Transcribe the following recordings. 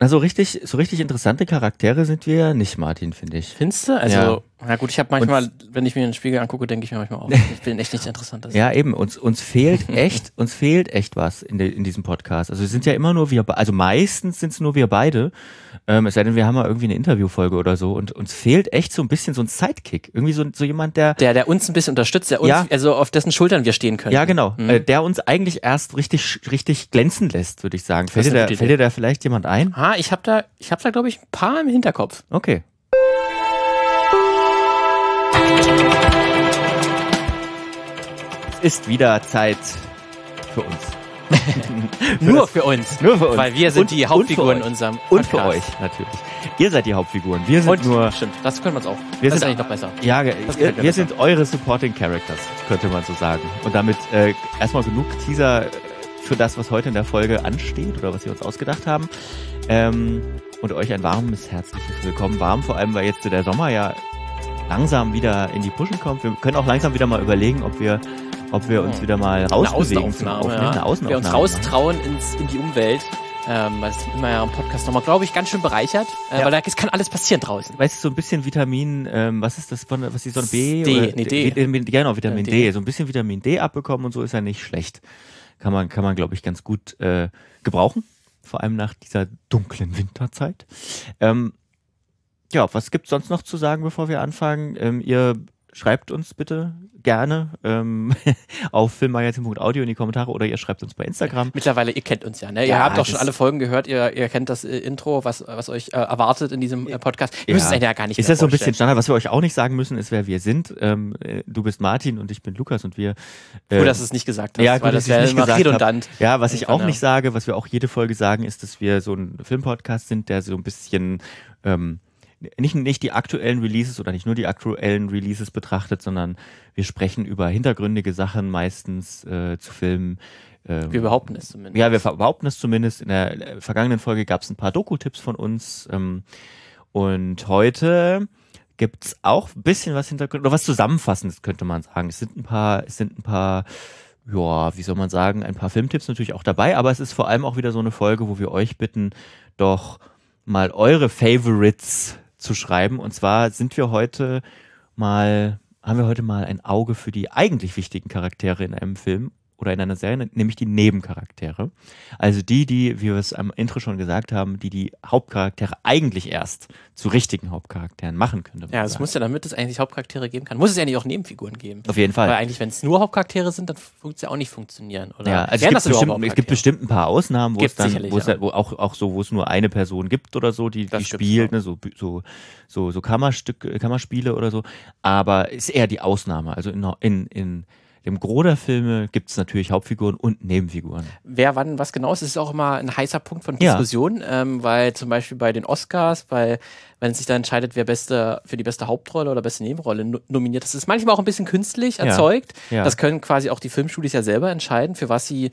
Also richtig, so richtig interessante Charaktere sind wir ja nicht, Martin, finde ich. Findest du? Also, Ja. Na gut, ich habe manchmal, wenn ich mir den Spiegel angucke, denke ich mir manchmal auch, ich bin echt nichts Interessantes. Ja, eben. Uns, uns fehlt echt, uns fehlt echt was in, de, in diesem Podcast. Also wir sind ja immer nur wir, also meistens sind es nur wir beide. Ähm, es sei denn, wir haben mal irgendwie eine Interviewfolge oder so und uns fehlt echt so ein bisschen so ein Sidekick. Irgendwie so, so jemand, der, Der, der uns ein bisschen unterstützt, der uns, Ja. also auf dessen Schultern wir stehen können. ja genau, Mhm. äh, der uns eigentlich erst richtig, richtig glänzen lässt, würde ich sagen. Fällt dir, da, fällt dir da vielleicht jemand ein? Ah, ich habe da, ich habe da, glaube ich, ein paar im Hinterkopf. Okay. Es ist wieder Zeit für uns. Nur für uns. Nur für uns. Weil wir sind Und- die Hauptfiguren in unserem Und für Podcast. euch natürlich. Ihr seid die Hauptfiguren. Wir sind Und, nur. stimmt, das können wir uns auch. Wir das ist sind- eigentlich noch besser. Ja, mir wir besser. sind eure Supporting Characters, könnte man so sagen. Und damit äh, erstmal genug Teaser für das, was heute in der Folge ansteht oder was wir uns ausgedacht haben. Ähm, und euch ein warmes, herzliches Willkommen. Warm, vor allem, weil jetzt der Sommer ja langsam wieder in die Pushen kommt. Wir können auch langsam wieder mal überlegen, ob wir, ob wir uns Hm. wieder mal Eine rausbewegen zum Außenaufnahme, ja. Eine Außenaufnahme Wir uns raustrauen ins, in die Umwelt. Ähm, weil es immer ja im Podcast nochmal, glaube ich, ganz schön bereichert. Äh, Ja. Weil da es kann alles passieren draußen. Weißt du, so ein bisschen Vitamin, ähm, was ist das von, was ist so ein B? D, oder, nee, D. Vitamin, genau, Vitamin D. D. So ein bisschen Vitamin D abbekommen und so ist ja nicht schlecht. Kann man, kann man, glaube ich, ganz gut äh, gebrauchen. Vor allem nach dieser dunklen Winterzeit. Ähm, ja, was gibt's sonst noch zu sagen, bevor wir anfangen? Ähm, ihr schreibt uns bitte gerne ähm, auf filmmagazin.audio in die Kommentare oder ihr schreibt uns bei Instagram. Mittlerweile, ihr kennt uns ja, ne? Ihr Ja, habt doch schon das- alle Folgen gehört, ihr, ihr kennt das äh, Intro, was, was euch äh, erwartet in diesem äh, Podcast. Ihr Ja. müsst es ja gar nicht Ist das so ein bisschen. Standard? Was wir euch auch nicht sagen müssen, ist, wer wir sind. Ähm, äh, du bist Martin und ich bin Lukas und wir. äh, Gut, dass du es nicht gesagt hast, ja, weil gut, das dass ich wäre nicht immer gesagt redundant. Ja, was ich Irgendwann, auch nicht sage, was wir auch jede Folge sagen, ist, dass wir so ein Filmpodcast sind, der so ein bisschen ähm, nicht, nicht die aktuellen Releases oder nicht nur die aktuellen Releases betrachtet, sondern wir sprechen über hintergründige Sachen meistens äh, zu Filmen. Ähm, Wir behaupten es zumindest. ja, wir behaupten es zumindest. In der äh, vergangenen Folge gab es ein paar Doku-Tipps von uns. Ähm, und heute gibt's auch ein bisschen was Hintergrund, oder was Zusammenfassendes, könnte man sagen. Es sind ein paar, es sind ein paar, ja, wie soll man sagen, ein paar Filmtipps natürlich auch dabei, aber es ist vor allem auch wieder so eine Folge, wo wir euch bitten, doch mal eure Favorites zu schreiben. Und zwar sind wir heute mal, haben wir heute mal ein Auge für die eigentlich wichtigen Charaktere in einem Film oder in einer Serie, nämlich die Nebencharaktere. Also die, die, wie wir es am Intro schon gesagt haben, die die Hauptcharaktere eigentlich erst zu richtigen Hauptcharakteren machen können. Ja, es muss ja, damit es eigentlich Hauptcharaktere geben kann, muss es ja nicht auch Nebenfiguren geben. Auf jeden Fall. Weil eigentlich, wenn es nur Hauptcharaktere sind, dann wird es ja auch nicht funktionieren. Oder Ja, also es gibt, bestimmt, es gibt bestimmt ein paar Ausnahmen, wo es Gibt's dann, wo es halt, wo auch, auch so, wo es nur eine Person gibt oder so, die, Das die spielt, ne, so, so, so, so Kammerstück, Kammerspiele oder so. Aber ist eher die Ausnahme. Also in, in, in dem Gros der Filme gibt es natürlich Hauptfiguren und Nebenfiguren. wer wann was genau ist, ist auch immer ein heißer Punkt von Ja. Diskussion, ähm, weil zum Beispiel bei den Oscars, bei, wenn es sich dann entscheidet, wer beste für die beste Hauptrolle oder beste Nebenrolle no nominiert ist, ist manchmal auch ein bisschen künstlich Ja. erzeugt. Ja. Das können quasi auch die Filmstudios ja selber entscheiden, für was sie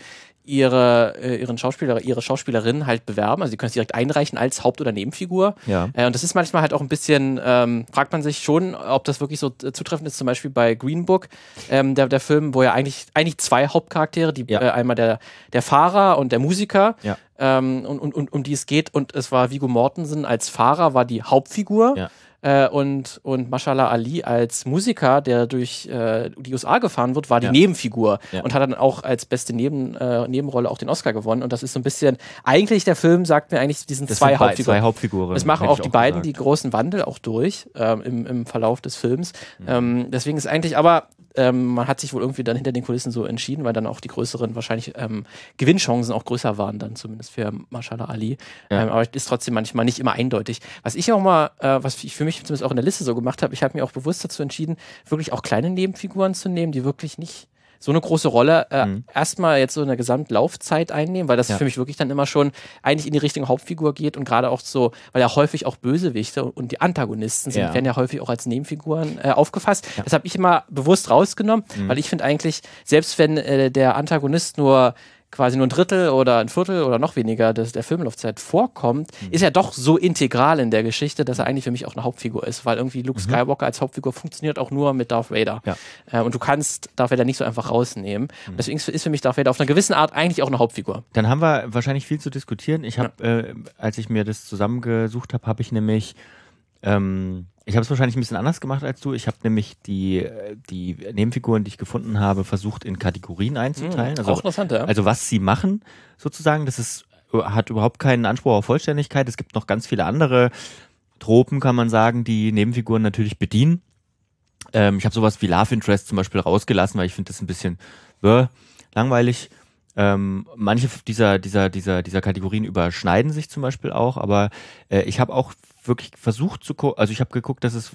ihre, äh, ihren Schauspieler, ihre Schauspielerin halt bewerben. Also sie können es direkt einreichen als Haupt- oder Nebenfigur. Ja. Äh, und das ist manchmal halt auch ein bisschen, ähm, fragt man sich schon, ob das wirklich so äh, zutreffend ist. Zum Beispiel bei Green Book, ähm, der, der Film, wo ja eigentlich, eigentlich zwei Hauptcharaktere, die, Ja. äh, einmal der, der Fahrer und der Musiker, Ja. ähm, und, und, und um die es geht. Und es war Vigo Mortensen als Fahrer, war die Hauptfigur. Ja. Äh, und, und Mashallah Ali als Musiker, der durch äh, die USA gefahren wird, war die Ja. Nebenfigur Ja. und hat dann auch als beste Neben, äh, Nebenrolle auch den Oscar gewonnen. Und das ist so ein bisschen, eigentlich der Film sagt mir eigentlich, diesen Das zwei sind Hauptfiguren. Zwei Hauptfiguren. Es machen auch die beiden gesagt. die großen Wandel auch durch ähm, im, im Verlauf des Films. Mhm. Ähm, deswegen ist eigentlich, aber ähm, man hat sich wohl irgendwie dann hinter den Kulissen so entschieden, weil dann auch die größeren wahrscheinlich ähm, Gewinnchancen auch größer waren dann zumindest für Mashallah Ali. Ja. Ähm, aber es ist trotzdem manchmal nicht immer eindeutig. Was ich auch mal, äh, was ich für mich zumindest auch in der Liste so gemacht habe, ich habe mir auch bewusst dazu entschieden, wirklich auch kleine Nebenfiguren zu nehmen, die wirklich nicht so eine große Rolle äh, Mhm. erstmal jetzt so in der Gesamtlaufzeit einnehmen, weil das Ja. für mich wirklich dann immer schon eigentlich in die Richtung Hauptfigur geht und gerade auch so, weil ja häufig auch Bösewichte und die Antagonisten sind, Ja. werden ja häufig auch als Nebenfiguren äh, aufgefasst. Das habe ich immer bewusst rausgenommen, Mhm. weil ich finde eigentlich, selbst wenn äh, der Antagonist nur quasi nur ein Drittel oder ein Viertel oder noch weniger des, der Filmlaufzeit vorkommt, mhm. ist er doch so integral in der Geschichte, dass er eigentlich für mich auch eine Hauptfigur ist, weil irgendwie Luke mhm. Skywalker als Hauptfigur funktioniert auch nur mit Darth Vader. Ja. Äh, und du kannst Darth Vader nicht so einfach rausnehmen. Mhm. Deswegen ist für mich Darth Vader auf einer gewissen Art eigentlich auch eine Hauptfigur. Dann haben wir wahrscheinlich viel zu diskutieren. Ich habe, ja. äh, als ich mir das zusammengesucht habe, habe ich nämlich ähm, ich habe es wahrscheinlich ein bisschen anders gemacht als du. Ich habe nämlich die, die Nebenfiguren, die ich gefunden habe, versucht in Kategorien einzuteilen. Mhm, also, auch interessant, ja. Also was sie machen, sozusagen. Das ist, hat überhaupt keinen Anspruch auf Vollständigkeit. Es gibt noch ganz viele andere Tropen, kann man sagen, die Nebenfiguren natürlich bedienen. Ähm, ich habe sowas wie Love Interest zum Beispiel rausgelassen, weil ich finde das ein bisschen äh, langweilig. Ähm, manche dieser, dieser, dieser, dieser Kategorien überschneiden sich zum Beispiel auch, aber äh, ich habe auch wirklich versucht zu gucken, also ich habe geguckt, dass es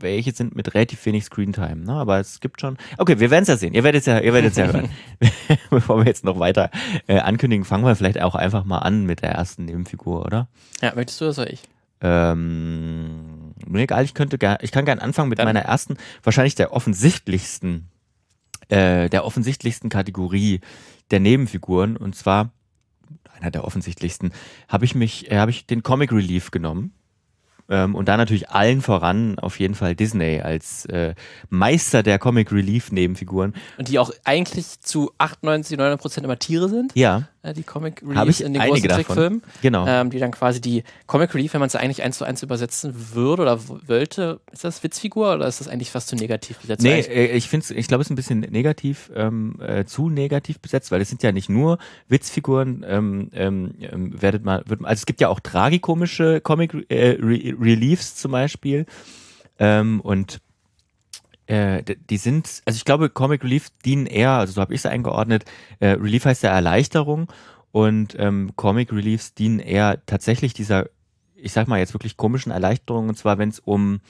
welche sind mit relativ wenig Screentime, ne? aber es gibt schon. Okay, wir werden es ja sehen. Ihr werdet es ja, ihr werdet es ja hören. Bevor wir jetzt noch weiter äh, ankündigen, fangen wir vielleicht auch einfach mal an mit der ersten Nebenfigur, oder? Ja, möchtest du das oder ich? Ähm, mir egal, ich könnte gar, ich kann gerne anfangen mit Dann. meiner ersten, wahrscheinlich der offensichtlichsten, äh, der offensichtlichsten Kategorie der Nebenfiguren und zwar einer der offensichtlichsten, habe ich mich, äh, habe ich den Comic Relief genommen. Ähm, und da natürlich allen voran auf jeden Fall Disney als äh, Meister der Comic Relief Nebenfiguren. Und die auch eigentlich zu 98, 99 Prozent immer Tiere sind. Ja. Äh, die Comic Reliefs in den großen Trickfilmen. Genau. Ähm, die dann quasi die Comic Relief, wenn man es eigentlich eins zu eins übersetzen würde oder wollte, ist das Witzfigur oder ist das eigentlich fast zu negativ besetzt? Nee, äh, ich finde ich glaube, es ist ein bisschen negativ, ähm, äh, zu negativ besetzt, weil es sind ja nicht nur Witzfiguren, ähm, ähm, ähm werdet mal, wird, also es gibt ja auch tragikomische Comic äh, Re Reliefs zum Beispiel. Ähm, und äh, die sind, also ich glaube, Comic Relief dienen eher, also so habe ich es eingeordnet, äh, Relief heißt ja Erleichterung und ähm, Comic Reliefs dienen eher tatsächlich dieser, ich sag mal jetzt wirklich komischen Erleichterung, und zwar wenn es um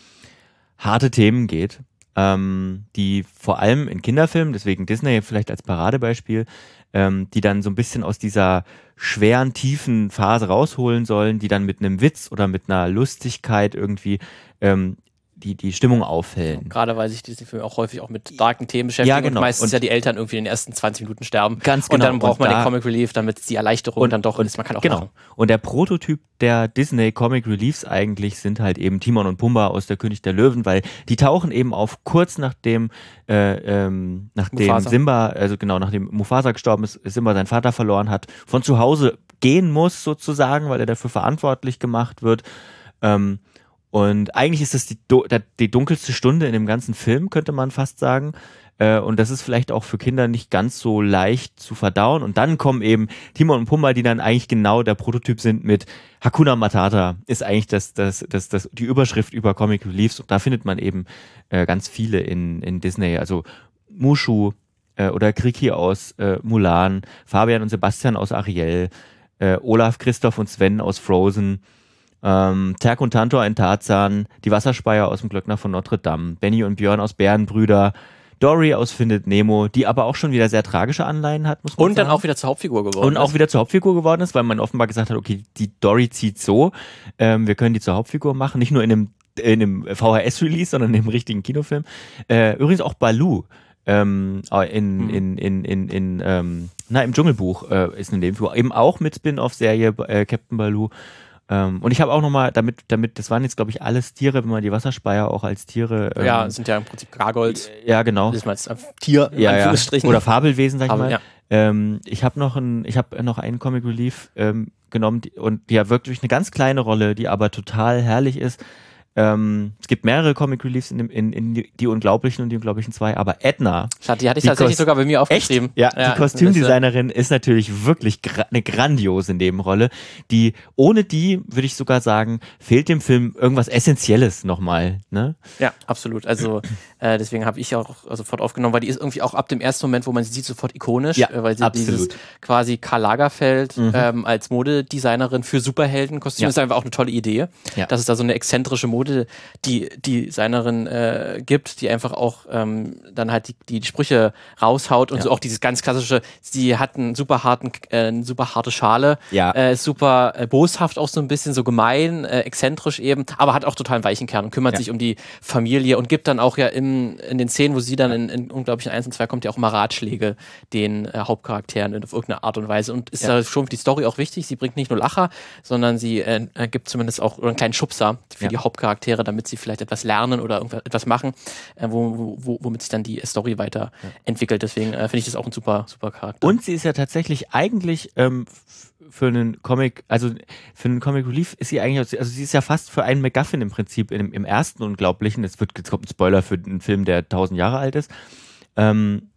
harte Themen geht, ähm, die vor allem in Kinderfilmen, deswegen Disney vielleicht als Paradebeispiel, ähm, die dann so ein bisschen aus dieser schweren, tiefen Phase rausholen sollen, die dann mit einem Witz oder mit einer Lustigkeit irgendwie ähm, die, die Stimmung aufhellen. Gerade weil sich diese Filme auch häufig auch mit darken Themen beschäftigen ja, genau. und meistens und ja die Eltern irgendwie in den ersten 20 Minuten sterben. Ganz genau. Und dann braucht und man da den Comic Relief, damit die Erleichterung und, dann doch und, ist. Man kann auch genau. Lachen. Und der Prototyp der Disney Comic Reliefs eigentlich sind halt eben Timon und Pumba aus der König der Löwen, weil die tauchen eben auf kurz nachdem äh, ähm, nachdem Mufasa. Simba, also genau nachdem Mufasa gestorben ist, Simba seinen Vater verloren hat, von zu Hause gehen muss sozusagen, weil er dafür verantwortlich gemacht wird. Ähm, und eigentlich ist das die, die dunkelste Stunde in dem ganzen Film, könnte man fast sagen. Äh, und das ist vielleicht auch für Kinder nicht ganz so leicht zu verdauen. Und dann kommen eben Timon und Pumba, die dann eigentlich genau der Prototyp sind mit Hakuna Matata, ist eigentlich das, das, das, das, die Überschrift über Comic Reliefs. Und da findet man eben äh, ganz viele in, in Disney. Also Mushu äh, oder Kriki aus Mulan, Fabian und Sebastian aus Ariel, Olaf, Christoph und Sven aus Frozen ähm, Terk und Tantor in Tarzan, die Wasserspeier aus dem Glöckner von Notre Dame, Benny und Björn aus Bärenbrüder, Dory aus Findet Nemo, die aber auch schon wieder sehr tragische Anleihen hat, muss man und sagen. Und dann auch wieder zur Hauptfigur geworden Und ist. auch wieder zur Hauptfigur geworden ist, weil man offenbar gesagt hat, okay, die Dory zieht so, ähm, wir können die zur Hauptfigur machen, nicht nur in einem, in einem VHS-Release, sondern in einem richtigen Kinofilm. Äh, übrigens auch Baloo. Ähm, in, mhm. in, in, in, in, ähm, na, im Dschungelbuch äh, ist eine Nebenfigur. Eben auch mit Spin-off-Serie äh, Captain Baloo. Ähm, und ich habe auch nochmal, damit, damit, das waren jetzt, glaube ich, alles Tiere, wenn man die Wasserspeier auch als Tiere. Ähm, ja, sind ja im Prinzip Gargold. Ja, genau. Das ist mal ein Tier, ja, ja. Oder Fabelwesen, sag ich Aber, mal. Ja. Ähm, ich habe noch ein, ich habe noch einen Comic Relief ähm, genommen die, und ja wirklich eine ganz kleine Rolle, die aber total herrlich ist. Ähm, es gibt mehrere Comic Reliefs in, dem, in, in die, Unglaublichen und die Unglaublichen zwei, aber Edna. Schade, die hatte ich tatsächlich sogar bei mir aufgeschrieben. Echt? Ja, ja, die Kostümdesignerin ist natürlich wirklich gra eine grandiose Nebenrolle. Die, ohne die, würde ich sogar sagen, fehlt dem Film irgendwas Essentielles nochmal. Ne? Ja, absolut. Also äh, deswegen habe ich auch sofort aufgenommen, weil die ist irgendwie auch ab dem ersten Moment, wo man sie sieht, sofort ikonisch, ja, äh, weil sie absolut. dieses quasi Karl Lagerfeld mhm. ähm, als Modedesignerin für Superheldenkostüme ja. ist einfach auch eine tolle Idee, ja. dass es da so eine exzentrische Mode Modedesignerin äh, gibt, die einfach auch ähm, dann halt die, die Sprüche raushaut und so auch dieses ganz klassische, sie hat einen super harten, äh, eine super harte Schale, ja. äh, super äh, boshaft auch so ein bisschen, so gemein, äh, exzentrisch eben, aber hat auch total einen weichen Kern und kümmert sich um die Familie und gibt dann auch ja im, in den Szenen, wo sie dann in, in unglaublichen 1 und 2 kommt, ja auch immer Ratschläge den äh, Hauptcharakteren auf irgendeine Art und Weise und ist ja. da schon für die Story auch wichtig. Sie bringt nicht nur Lacher, sondern sie äh, äh gibt zumindest auch einen kleinen Schubser für ja. die Hauptcharaktere, damit sie vielleicht etwas lernen oder etwas machen, äh, wo, wo, womit sich dann die Story weiterentwickelt. Deswegen äh, finde ich das auch ein super, super Charakter. Und sie ist ja tatsächlich eigentlich ähm, für einen Comic, also für einen Comic Relief ist sie eigentlich, also sie ist ja fast für einen MacGuffin im Prinzip im, im ersten Unglaublichen. Jetzt wird jetzt kommt ein Spoiler für einen Film, der tausend Jahre alt ist. Ähm,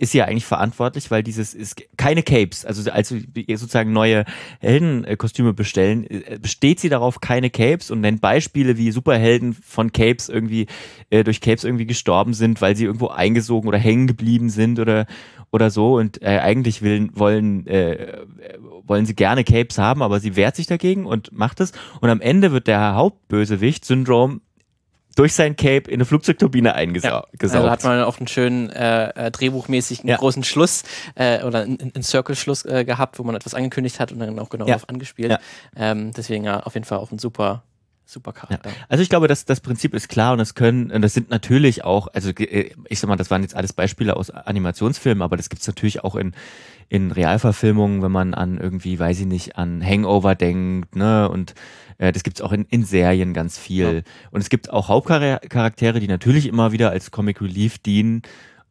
ist ja eigentlich verantwortlich, weil dieses ist keine Capes, also als wir sozusagen neue Heldenkostüme bestellen, äh, besteht sie darauf keine Capes und nennt Beispiele, wie Superhelden von Capes irgendwie äh, durch Capes irgendwie gestorben sind, weil sie irgendwo eingesogen oder hängen geblieben sind oder oder so. Und äh, eigentlich will, wollen äh, wollen sie gerne Capes haben, aber sie wehrt sich dagegen und macht es. Und am Ende wird der Hauptbösewicht Syndrome durch sein Cape in eine Flugzeugturbine eingesaugt. Ja. Also hat man auch einen schönen äh, äh drehbuchmäßigen ja. großen Schluss äh, oder einen, einen Circle-Schluss äh, gehabt, wo man etwas angekündigt hat und dann auch genau ja. darauf angespielt. Ähm, deswegen ja auf jeden Fall auch ein super super Charakter. Ja. Also ich glaube, dass das Prinzip ist klar und es können, und das sind natürlich auch, also äh, ich sag mal, das waren jetzt alles Beispiele aus Animationsfilmen, aber das gibt's natürlich auch in, in Realverfilmungen, wenn man an irgendwie, weiß ich nicht, an Hangover denkt, ne, und äh, das gibt's auch in, in Serien ganz viel. Ja. Und es gibt auch Hauptcharaktere, die natürlich immer wieder als Comic Relief dienen.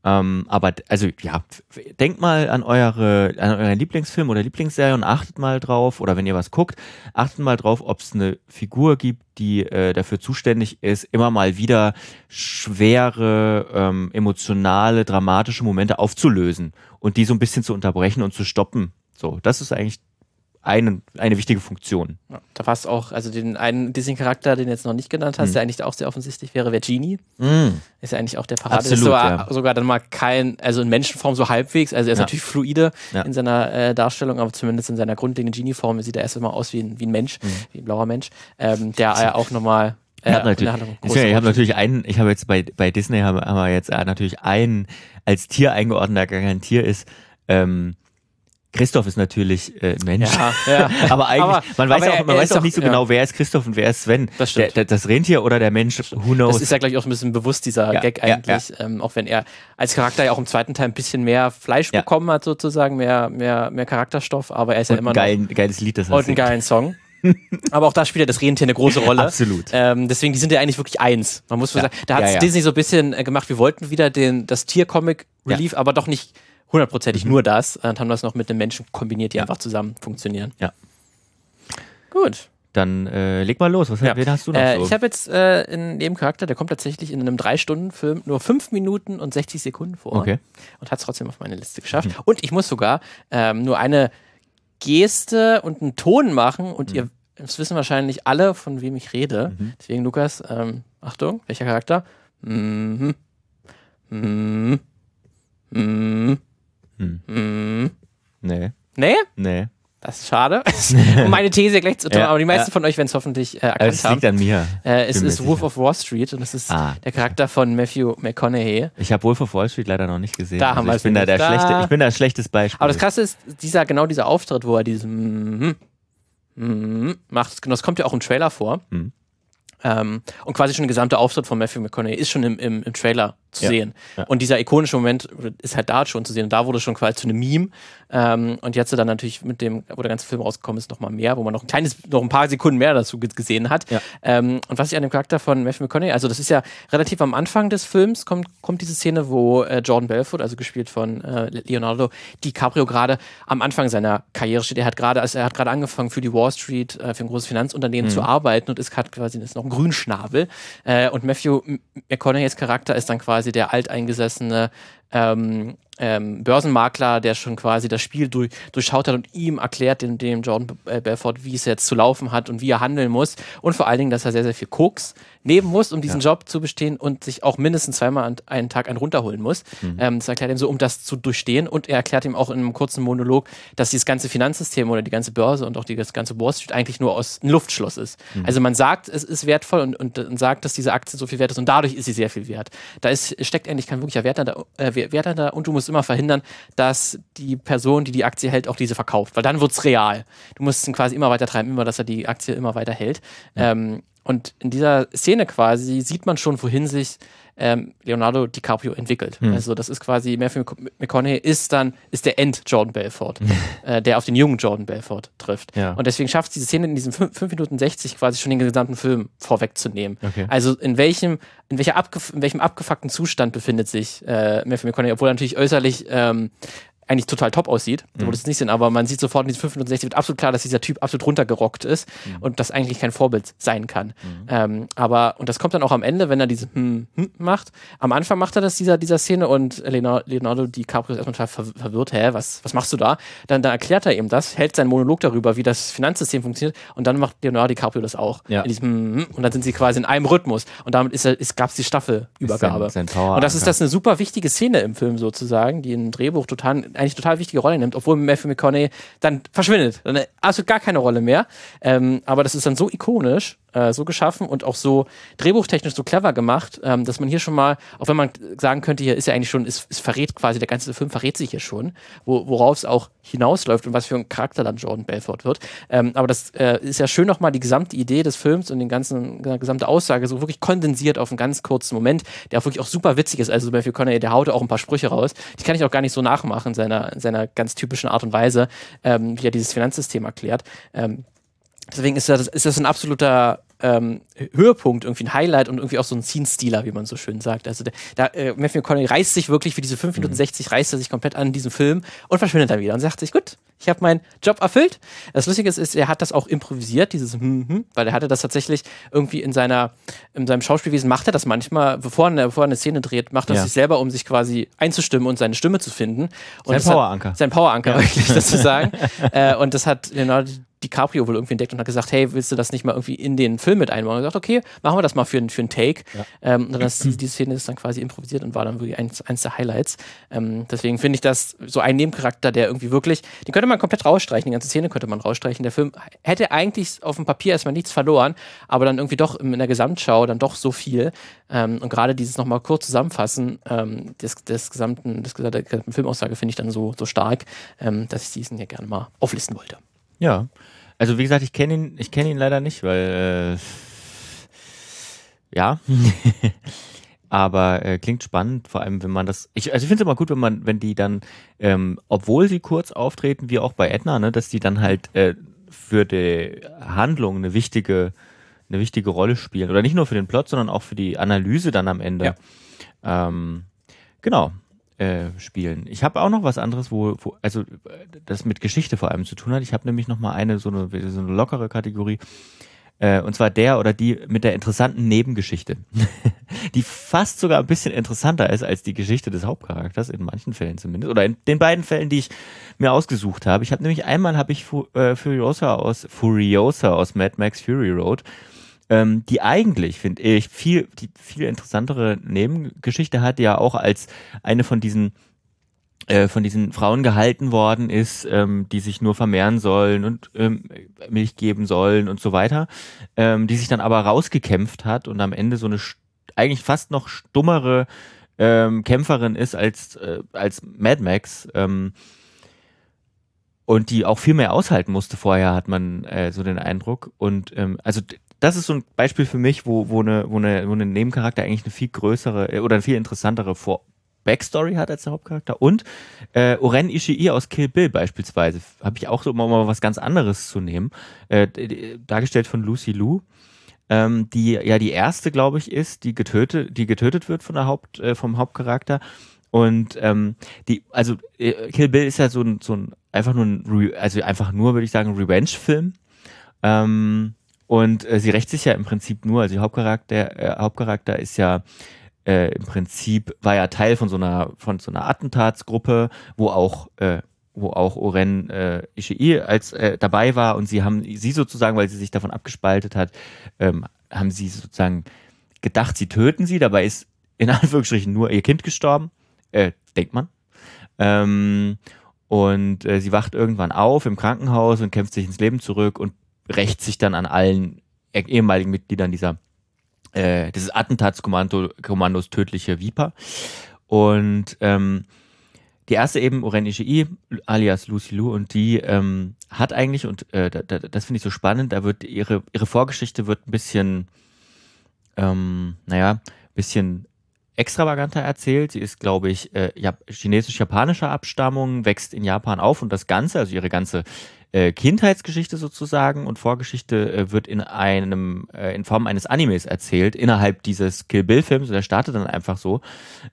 Ähm, aber also ja, denkt mal an eure an euren Lieblingsfilm oder Lieblingsserie und achtet mal drauf, oder wenn ihr was guckt, achtet mal drauf, ob es eine Figur gibt, die äh, dafür zuständig ist, immer mal wieder schwere, ähm, emotionale, dramatische Momente aufzulösen und die so ein bisschen zu unterbrechen und zu stoppen. So, das ist eigentlich eine, eine wichtige Funktion. Ja, da passt auch, also den einen Disney-Charakter, den du jetzt noch nicht genannt hast, mhm. der eigentlich auch sehr offensichtlich wäre, wäre Genie. Mhm. Ist ja eigentlich auch der Parade. Absolut, ist sogar, ja. sogar dann mal kein, also in Menschenform so halbwegs, also er ist ja. natürlich fluide in seiner äh, Darstellung, aber zumindest in seiner grundlegenden Genie-Form sieht er erst einmal aus wie ein, wie ein Mensch, mhm. wie ein blauer Mensch, ähm, der ja auch nochmal ich habe natürlich, ich hab natürlich einen, ich habe jetzt bei, bei Disney haben, haben wir jetzt äh, natürlich einen als Tier eingeordnet, der gar kein Tier ist. Ähm, Christoph ist natürlich äh, Mensch. Ja, ja. aber eigentlich, aber, man weiß, auch, man weiß auch nicht so ja. genau, wer ist Christoph und wer ist Sven. Das stimmt. Der, das Rentier oder der Mensch, who knows. Das ist ja gleich auch ein bisschen bewusst, dieser Gag eigentlich. Ähm, auch wenn er als Charakter ja auch im zweiten Teil ein bisschen mehr Fleisch bekommen hat, sozusagen, mehr, mehr, mehr Charakterstoff, aber er ist und ja immer geilen, noch. Geiles Lied, das Und einen geilen Song. aber auch da spielt ja das Rentier eine große Rolle. Absolut. Ähm, deswegen, die sind ja eigentlich wirklich eins. Man muss ja. sagen, da hat ja, ja. Disney so ein bisschen äh, gemacht, wir wollten wieder den, das Tier-Comic-Relief, aber doch nicht hundertprozentig mhm. nur das und haben das noch mit den Menschen kombiniert, die ja. einfach zusammen funktionieren. Ja. Gut. Dann äh, leg mal los. Was ja. hast du noch? Äh, so? Ich habe jetzt äh, einen Nebencharakter, der kommt tatsächlich in einem Drei-Stunden-Film nur fünf Minuten und 60 Sekunden vor. Okay. Und hat es trotzdem auf meine Liste geschafft. Mhm. Und ich muss sogar ähm, nur eine Geste und einen Ton machen und mhm. ihr das wissen wahrscheinlich alle, von wem ich rede. Mhm. Deswegen, Lukas, ähm, Achtung, welcher Charakter? Mhm. Mhm. Mhm. Hm. Hm. Nee. Nee? Nee. Das ist schade. um meine These gleich zu tun, ja, aber die meisten ja. von euch werden es hoffentlich äh, erkannt es liegt an mir. Äh, es ist Wolf of Wall Street und es ist ah. der Charakter von Matthew McConaughey. Ich habe Wolf of Wall Street leider noch nicht gesehen. Da also haben wir ich bin da der da. schlechte, ich bin da ein schlechtes Beispiel. Aber das krasse ist, dieser, genau dieser Auftritt, wo er diesen mm, mm, macht, genau, das kommt ja auch im Trailer vor. Mhm. Ähm, und quasi schon der gesamte Auftritt von Matthew McConaughey ist schon im, im, im Trailer zu ja, sehen. Ja. Und dieser ikonische Moment ist halt da schon zu sehen. Und da wurde schon quasi zu einem Meme. Ähm, und jetzt dann natürlich mit dem, wo der ganze Film rausgekommen ist, noch mal mehr, wo man noch ein kleines, noch ein paar Sekunden mehr dazu gesehen hat. Ja. Ähm, und was ich an dem Charakter von Matthew McConaughey, also das ist ja relativ am Anfang des Films, kommt, kommt diese Szene, wo äh, Jordan Belfort, also gespielt von äh, Leonardo DiCaprio, gerade am Anfang seiner Karriere steht. Er hat gerade, also er hat gerade angefangen für die Wall Street, äh, für ein großes Finanzunternehmen mhm. zu arbeiten und ist hat quasi ist noch ein Grünschnabel. Äh, und Matthew McConaughey's Charakter ist dann quasi der alteingesessene ähm, ähm, Börsenmakler, der schon quasi das Spiel durch, durchschaut hat und ihm erklärt, dem, dem Jordan Belfort, wie es jetzt zu laufen hat und wie er handeln muss. Und vor allen Dingen, dass er sehr, sehr viel Koks nehmen muss, um diesen ja. Job zu bestehen und sich auch mindestens zweimal an einen Tag einen runterholen muss. Mhm. Ähm, das erklärt ihm so, um das zu durchstehen. Und er erklärt ihm auch in einem kurzen Monolog, dass dieses ganze Finanzsystem oder die ganze Börse und auch die, das ganze Wall Street eigentlich nur aus einem Luftschloss ist. Mhm. Also man sagt, es ist wertvoll und, und, und, sagt, dass diese Aktie so viel wert ist und dadurch ist sie sehr viel wert. Da ist, steckt eigentlich kein wirklicher Wert da, äh, Wert da und du musst immer verhindern, dass die Person, die die Aktie hält, auch diese verkauft, weil dann wird es real. Du musst ihn quasi immer weiter treiben, immer, dass er die Aktie immer weiter hält. Ja. Ähm, und in dieser Szene quasi sieht man schon, wohin sich ähm, Leonardo DiCaprio entwickelt. Hm. Also das ist quasi, Matthew McConaughey ist dann, ist der End-Jordan Belfort, äh, der auf den jungen Jordan Belfort trifft. Ja. Und deswegen schafft es diese Szene in diesen 5 Minuten 60 quasi schon den gesamten Film vorwegzunehmen. Okay. Also in welchem, in, welcher in welchem abgefuckten Zustand befindet sich äh, Matthew McConaughey, obwohl er natürlich äußerlich ähm, eigentlich total top aussieht, mhm. wo das nicht sind, aber man sieht sofort in diesen 65 wird absolut klar, dass dieser Typ absolut runtergerockt ist mhm. und das eigentlich kein Vorbild sein kann. Mhm. Ähm, aber, und das kommt dann auch am Ende, wenn er diese hm, hm macht. Am Anfang macht er das dieser, dieser Szene und Leonardo, Leonardo DiCaprio ist erstmal total verwirrt, hä, was, was machst du da? Dann, dann erklärt er ihm das, hält seinen Monolog darüber, wie das Finanzsystem funktioniert und dann macht Leonardo DiCaprio das auch. Ja. Diesem, hm, hm, und dann sind sie quasi in einem Rhythmus und damit ist, ist, gab es die Staffelübergabe. Sein, sein und das ist das eine super wichtige Szene im Film sozusagen, die im Drehbuch total, eigentlich total wichtige Rolle nimmt, obwohl Matthew McConaughey dann verschwindet. Dann absolut gar keine Rolle mehr. Ähm, aber das ist dann so ikonisch, äh, so geschaffen und auch so drehbuchtechnisch so clever gemacht, ähm, dass man hier schon mal, auch wenn man sagen könnte, hier ist ja eigentlich schon, es, es verrät quasi, der ganze Film verrät sich hier schon, wo, worauf es auch hinausläuft und was für ein Charakter dann Jordan Belfort wird. Ähm, aber das äh, ist ja schön nochmal die gesamte Idee des Films und den ganzen, die gesamte Aussage so wirklich kondensiert auf einen ganz kurzen Moment, der auch wirklich auch super witzig ist. Also Matthew Conner, der haut auch ein paar Sprüche raus. Die kann ich auch gar nicht so nachmachen in seiner, in seiner ganz typischen Art und Weise, ähm, wie er dieses Finanzsystem erklärt. Ähm, Deswegen ist das, ist das ein absoluter ähm, Höhepunkt, irgendwie ein Highlight und irgendwie auch so ein Scene-Stealer, wie man so schön sagt. Also der, da, äh, Matthew McConaughey reißt sich wirklich für diese 5 Minuten mhm. 60, reißt er sich komplett an diesem Film und verschwindet dann wieder und sagt sich, gut, ich habe meinen Job erfüllt. Das Lustige ist, ist, er hat das auch improvisiert, dieses hm, hm, weil er hatte das tatsächlich irgendwie in seiner, in seinem Schauspielwesen macht er das manchmal, bevor er, bevor er eine Szene dreht, macht er ja. sich selber, um sich quasi einzustimmen und seine Stimme zu finden. Und sein Poweranker. Sein Poweranker, ja. wirklich, das zu sagen. äh, und das hat Leonardo DiCaprio wohl irgendwie entdeckt und hat gesagt, hey, willst du das nicht mal irgendwie in den Film mit einbauen? Und gesagt, okay, machen wir das mal für, für einen Take. Ja. Ähm, und dann ist, die Szene ist dann quasi improvisiert und war dann wirklich eins, eins der Highlights. Ähm, deswegen finde ich das so ein Nebencharakter, der irgendwie wirklich, den könnte man komplett rausstreichen, die ganze Szene könnte man rausstreichen. Der Film hätte eigentlich auf dem Papier erstmal nichts verloren, aber dann irgendwie doch in der Gesamtschau dann doch so viel. Ähm, und gerade dieses nochmal kurz zusammenfassen ähm, des, des gesamten, des gesamten Filmaussage finde ich dann so, so stark, ähm, dass ich diesen hier gerne mal auflisten wollte. Ja. Also wie gesagt, ich kenne ihn, ich kenne ihn leider nicht, weil äh, ja. Aber äh, klingt spannend, vor allem wenn man das. Ich, also ich finde es immer gut, wenn man, wenn die dann, ähm, obwohl sie kurz auftreten, wie auch bei Edna, ne, dass die dann halt äh, für die Handlung eine wichtige, eine wichtige Rolle spielen. Oder nicht nur für den Plot, sondern auch für die Analyse dann am Ende. Ja. Ähm, genau. Äh, spielen. Ich habe auch noch was anderes, wo, wo, also das mit Geschichte vor allem zu tun hat. Ich habe nämlich noch mal eine so eine, so eine lockere Kategorie. Äh, und zwar der oder die mit der interessanten Nebengeschichte, die fast sogar ein bisschen interessanter ist als die Geschichte des Hauptcharakters, in manchen Fällen zumindest, oder in den beiden Fällen, die ich mir ausgesucht habe. Ich habe nämlich einmal habe ich Fu äh, Furiosa aus Furiosa aus Mad Max Fury Road ähm, die eigentlich, finde ich, viel, die viel interessantere Nebengeschichte hat, ja auch als eine von diesen äh, von diesen Frauen gehalten worden ist, ähm, die sich nur vermehren sollen und ähm, Milch geben sollen und so weiter, ähm, die sich dann aber rausgekämpft hat und am Ende so eine eigentlich fast noch stummere ähm, Kämpferin ist als, äh, als Mad Max. Ähm, und die auch viel mehr aushalten musste vorher, hat man äh, so den Eindruck. Und ähm, also das ist so ein Beispiel für mich, wo, wo, eine, wo, eine, wo eine Nebencharakter eigentlich eine viel größere äh, oder eine viel interessantere Vor Backstory hat als der Hauptcharakter. Und äh, Oren Ishii aus Kill Bill beispielsweise habe ich auch so immer mal was ganz anderes zu nehmen. Äh, dargestellt von Lucy Liu. Ähm, die ja die erste, glaube ich, ist, die getötet, die getötet wird von der Haupt, äh, vom Hauptcharakter. Und ähm, die, also äh, Kill Bill ist ja so ein, so ein einfach nur ein, also einfach nur, würde ich sagen, Revenge-Film. Ähm, und äh, sie rächt sich ja im Prinzip nur, also die Hauptcharakter, äh, Hauptcharakter ist ja äh, im Prinzip war ja Teil von so einer von so einer Attentatsgruppe, wo auch äh, wo auch Oren äh, Ishii als äh, dabei war und sie haben sie sozusagen, weil sie sich davon abgespaltet hat, ähm, haben sie sozusagen gedacht, sie töten sie. Dabei ist in Anführungsstrichen nur ihr Kind gestorben, äh, denkt man. Ähm, und äh, sie wacht irgendwann auf im Krankenhaus und kämpft sich ins Leben zurück und rächt sich dann an allen ehemaligen Mitgliedern dieser äh, dieses Attentatskommandos tödliche Viper. Und ähm, die erste eben, Oren Ishii, alias Lucy Lu, und die ähm, hat eigentlich, und äh, da, da, das finde ich so spannend, da wird ihre, ihre Vorgeschichte wird ein bisschen, ähm, naja, bisschen extravaganter erzählt. Sie ist, glaube ich, äh, chinesisch-japanischer Abstammung, wächst in Japan auf und das Ganze, also ihre ganze äh, Kindheitsgeschichte sozusagen und Vorgeschichte äh, wird in einem äh, in Form eines Animes erzählt innerhalb dieses Kill Bill Films. Der startet dann einfach so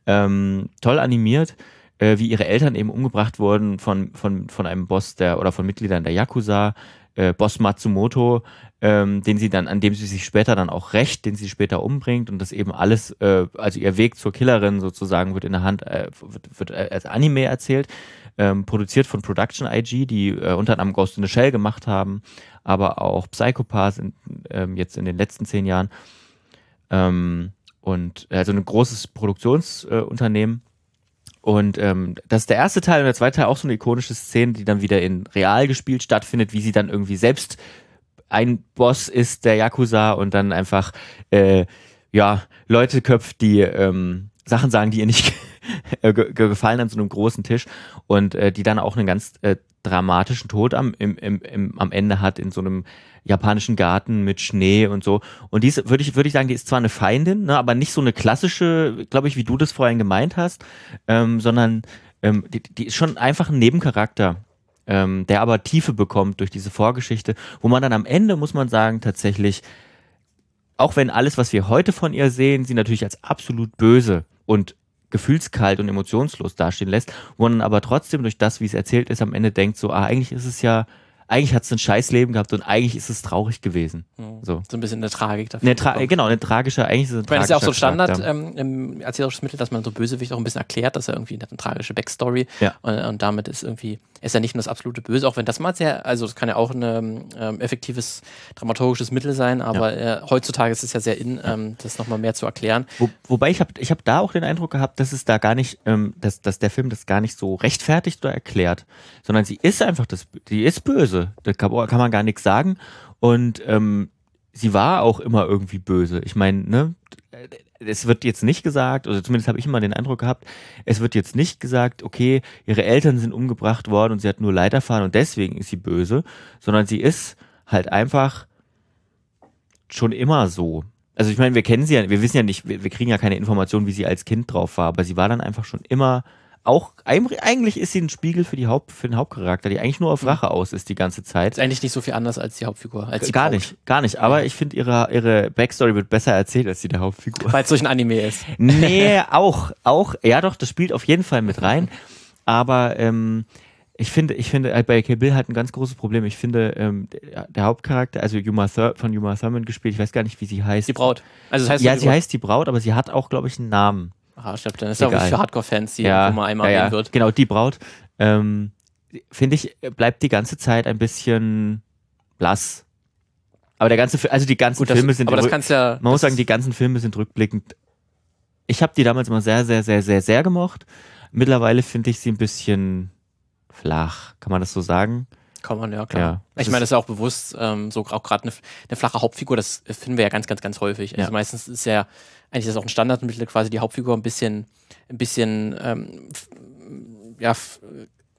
ähm, toll animiert äh, wie ihre Eltern eben umgebracht wurden von, von, von einem Boss der oder von Mitgliedern der Yakuza, äh, Boss Matsumoto, ähm, den sie dann, an dem sie sich später dann auch rächt, den sie später umbringt und das eben alles, also ihr Weg zur Killerin sozusagen wird in der Hand, wird, wird als Anime erzählt, ähm, produziert von Production IG, die äh, unter anderem Ghost in the Shell gemacht haben, aber auch Psychopath in, ähm, jetzt in den letzten zehn Jahren. Ähm, und also ein großes Produktionsunternehmen. Und ähm, das ist der erste Teil und der zweite Teil auch so eine ikonische Szene, die dann wieder in real gespielt stattfindet, wie sie dann irgendwie selbst ein Boss ist der Yakuza und dann einfach äh, ja Leute köpft, die ähm, Sachen sagen, die ihr nicht gefallen an so einem großen Tisch und äh, die dann auch einen ganz äh, dramatischen Tod am, im, im, im, am Ende hat in so einem japanischen Garten mit Schnee und so. Und die würde ich, würde ich sagen, die ist zwar eine Feindin, ne, aber nicht so eine klassische, glaube ich, wie du das vorhin gemeint hast, ähm, sondern ähm, die, die ist schon einfach ein Nebencharakter. Ähm, der aber Tiefe bekommt durch diese Vorgeschichte, wo man dann am Ende, muss man sagen, tatsächlich, auch wenn alles, was wir heute von ihr sehen, sie natürlich als absolut böse und gefühlskalt und emotionslos dastehen lässt, wo man aber trotzdem durch das, wie es erzählt ist, am Ende denkt, so, ah, eigentlich ist es ja eigentlich hat es ein Scheißleben gehabt und eigentlich ist es traurig gewesen. Mhm. So. so ein bisschen eine Tragik dafür. Eine Tra genau, eine tragische, eigentlich ist es ein tragischer. Das ist ja auch so Standard ähm, im erzählerisches Mittel, dass man so Bösewicht auch ein bisschen erklärt, dass er irgendwie eine tragische Backstory ja. und, und damit ist irgendwie ist ja nicht nur das absolute Böse, auch wenn das mal sehr, also das kann ja auch ein ähm, effektives dramaturgisches Mittel sein, aber ja. äh, heutzutage ist es ja sehr in, ähm, das nochmal mehr zu erklären. Wo, wobei ich habe ich hab da auch den Eindruck gehabt, dass es da gar nicht, ähm, dass, dass der Film das gar nicht so rechtfertigt oder erklärt, sondern sie ist einfach das, die ist böse, da kann, kann man gar nichts sagen und ähm, sie war auch immer irgendwie böse. Ich meine, ne, es wird jetzt nicht gesagt, oder zumindest habe ich immer den Eindruck gehabt, es wird jetzt nicht gesagt, okay, ihre Eltern sind umgebracht worden und sie hat nur Leid erfahren und deswegen ist sie böse, sondern sie ist halt einfach schon immer so. Also ich meine, wir kennen sie ja, wir wissen ja nicht, wir, wir kriegen ja keine Informationen, wie sie als Kind drauf war, aber sie war dann einfach schon immer auch, eigentlich ist sie ein Spiegel für, die Haupt, für den Hauptcharakter, die eigentlich nur auf mhm. Rache aus ist die ganze Zeit. Ist eigentlich nicht so viel anders als die Hauptfigur. Als gar Braut. nicht, gar nicht. Aber ich finde, ihre, ihre Backstory wird besser erzählt als die der Hauptfigur. Weil es durch ein Anime ist. Nee, auch, auch, ja doch, das spielt auf jeden Fall mit rein. Aber ähm, ich finde, ich finde äh, bei Kill Bill halt ein ganz großes Problem. Ich finde, ähm, der, der, Hauptcharakter, also Yuma Thur von Yuma Thurman gespielt, ich weiß gar nicht, wie sie heißt. Die Braut. Also das heißt ja, sie heißt die Braut, aber sie hat auch, glaube ich, einen Namen. Ich glaube, dann ist Egal. auch für Hardcore-Fans, die ja, mal einmal ja, ja. wird. Genau, die Braut. Ähm, Finde ich, bleibt die ganze Zeit ein bisschen blass. Aber der ganze, also die ganzen Gut, das, Filme sind. Aber das kannst ja. Man muss sagen, die ganzen Filme sind rückblickend. Ich habe die damals immer sehr, sehr, sehr, sehr, sehr gemocht. Mittlerweile finde ich sie ein bisschen flach. Kann man das so sagen? Kann man, ja, klar. Ja, ich meine, das ist ja auch bewusst, ähm, so auch gerade eine, eine, flache Hauptfigur, das finden wir ja ganz, ganz, ganz häufig. Also ja. meistens ist ja eigentlich ist auch ein Standardmittel, quasi die Hauptfigur ein bisschen, ein bisschen ähm, ja,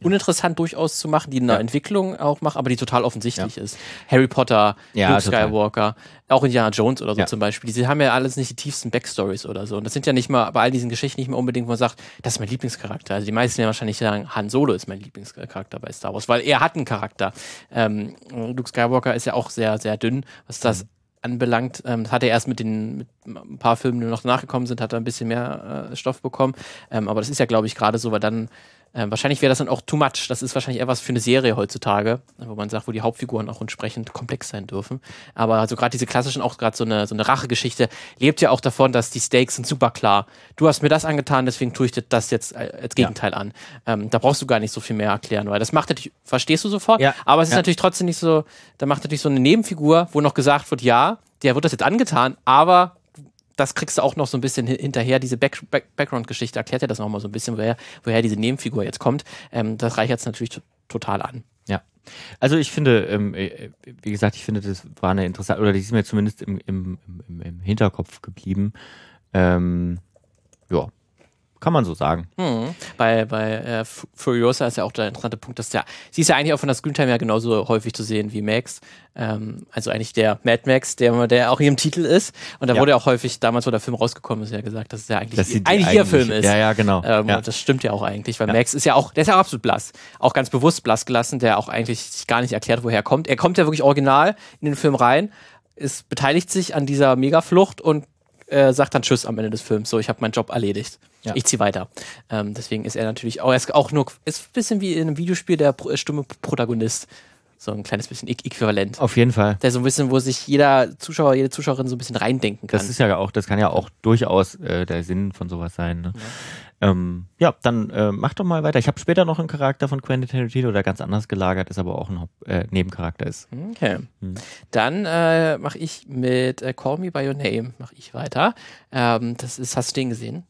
uninteressant durchaus zu machen, die eine ja. Entwicklung auch macht, aber die total offensichtlich ja. ist. Harry Potter, ja, Luke Skywalker, auch Indiana Jones oder so zum Beispiel. Die haben ja alles nicht die tiefsten Backstories oder so. Und das sind ja nicht mal bei all diesen Geschichten nicht mehr unbedingt, wo man sagt, das ist mein Lieblingscharakter. Also die meisten ja wahrscheinlich sagen, Han Solo ist mein Lieblingscharakter bei Star Wars, weil er hat einen Charakter. Ähm, Luke Skywalker ist ja auch sehr, sehr dünn, was das mhm anbelangt. Ähm, das hat er erst mit den mit ein paar Filmen, die noch nachgekommen sind, hat er ein bisschen mehr äh, Stoff bekommen. Ähm, aber das ist ja, glaube ich, gerade so, weil dann Ähm, wahrscheinlich wäre das dann auch too much. Das ist wahrscheinlich eher was für eine Serie heutzutage, wo man sagt, wo die Hauptfiguren auch entsprechend komplex sein dürfen. Aber also gerade diese klassischen, auch gerade so eine, so eine Rachegeschichte, lebt ja auch davon, dass die Stakes sind super klar. Du hast mir das angetan, deswegen tue ich dir das jetzt als Gegenteil ja. an. Ähm, da brauchst du gar nicht so viel mehr erklären, weil das macht natürlich, verstehst du sofort, ja. aber es ist ja. natürlich trotzdem nicht so, da macht natürlich so eine Nebenfigur, wo noch gesagt wird, ja, der wird das jetzt angetan, aber das kriegst du auch noch so ein bisschen hinterher. Diese Back Back Background-Geschichte erklärt ja das nochmal so ein bisschen, woher, woher diese Nebenfigur jetzt kommt. Ähm, das reicht jetzt natürlich total an. Ja. Also ich finde, ähm, äh, wie gesagt, ich finde, das war eine interessante, oder die ist mir zumindest im, im, im, im Hinterkopf geblieben. Ähm, ja, kann man so sagen. Hm. Bei, bei äh, Furiosa ist ja auch der interessante Punkt, dass der, sie ist ja eigentlich auch von der Screentime ja genauso häufig zu sehen wie Max. Ähm, also eigentlich der Mad Max, der, der auch hier im Titel ist. Und da ja. wurde ja auch häufig, damals, wo der Film rausgekommen ist, ja gesagt, dass es ja eigentlich, dass ihr, eigentlich ihr Film ist. Ja, ja, genau. Ähm, ja. Und das stimmt ja auch eigentlich, weil Max ist ja auch, der ist ja absolut blass. Auch ganz bewusst blass gelassen, der auch eigentlich gar nicht erklärt, woher er kommt. Er kommt ja wirklich original in den Film rein, ist, beteiligt sich an dieser Megaflucht und äh, sagt dann Tschüss am Ende des Films. So, ich habe meinen Job erledigt. Ja. Ich ziehe weiter. Ähm, deswegen ist er natürlich auch, er ist auch nur, ist ein bisschen wie in einem Videospiel der stumme Protagonist. So ein kleines bisschen äquivalent. Auf jeden Fall. Der so ein bisschen, wo sich jeder Zuschauer, jede Zuschauerin so ein bisschen reindenken kann. Das ist ja auch, das kann ja auch durchaus äh, der Sinn von sowas sein. Ne? Ja. Ähm, ja. dann äh, mach doch mal weiter. Ich habe später noch einen Charakter von Quentin Tarantino, der ganz anders gelagert ist, aber auch ein äh, Nebencharakter ist. Okay. Hm. Dann äh, mache ich mit äh, Call Me By Your Name, mache ich weiter. Ähm, das ist, hast du den gesehen?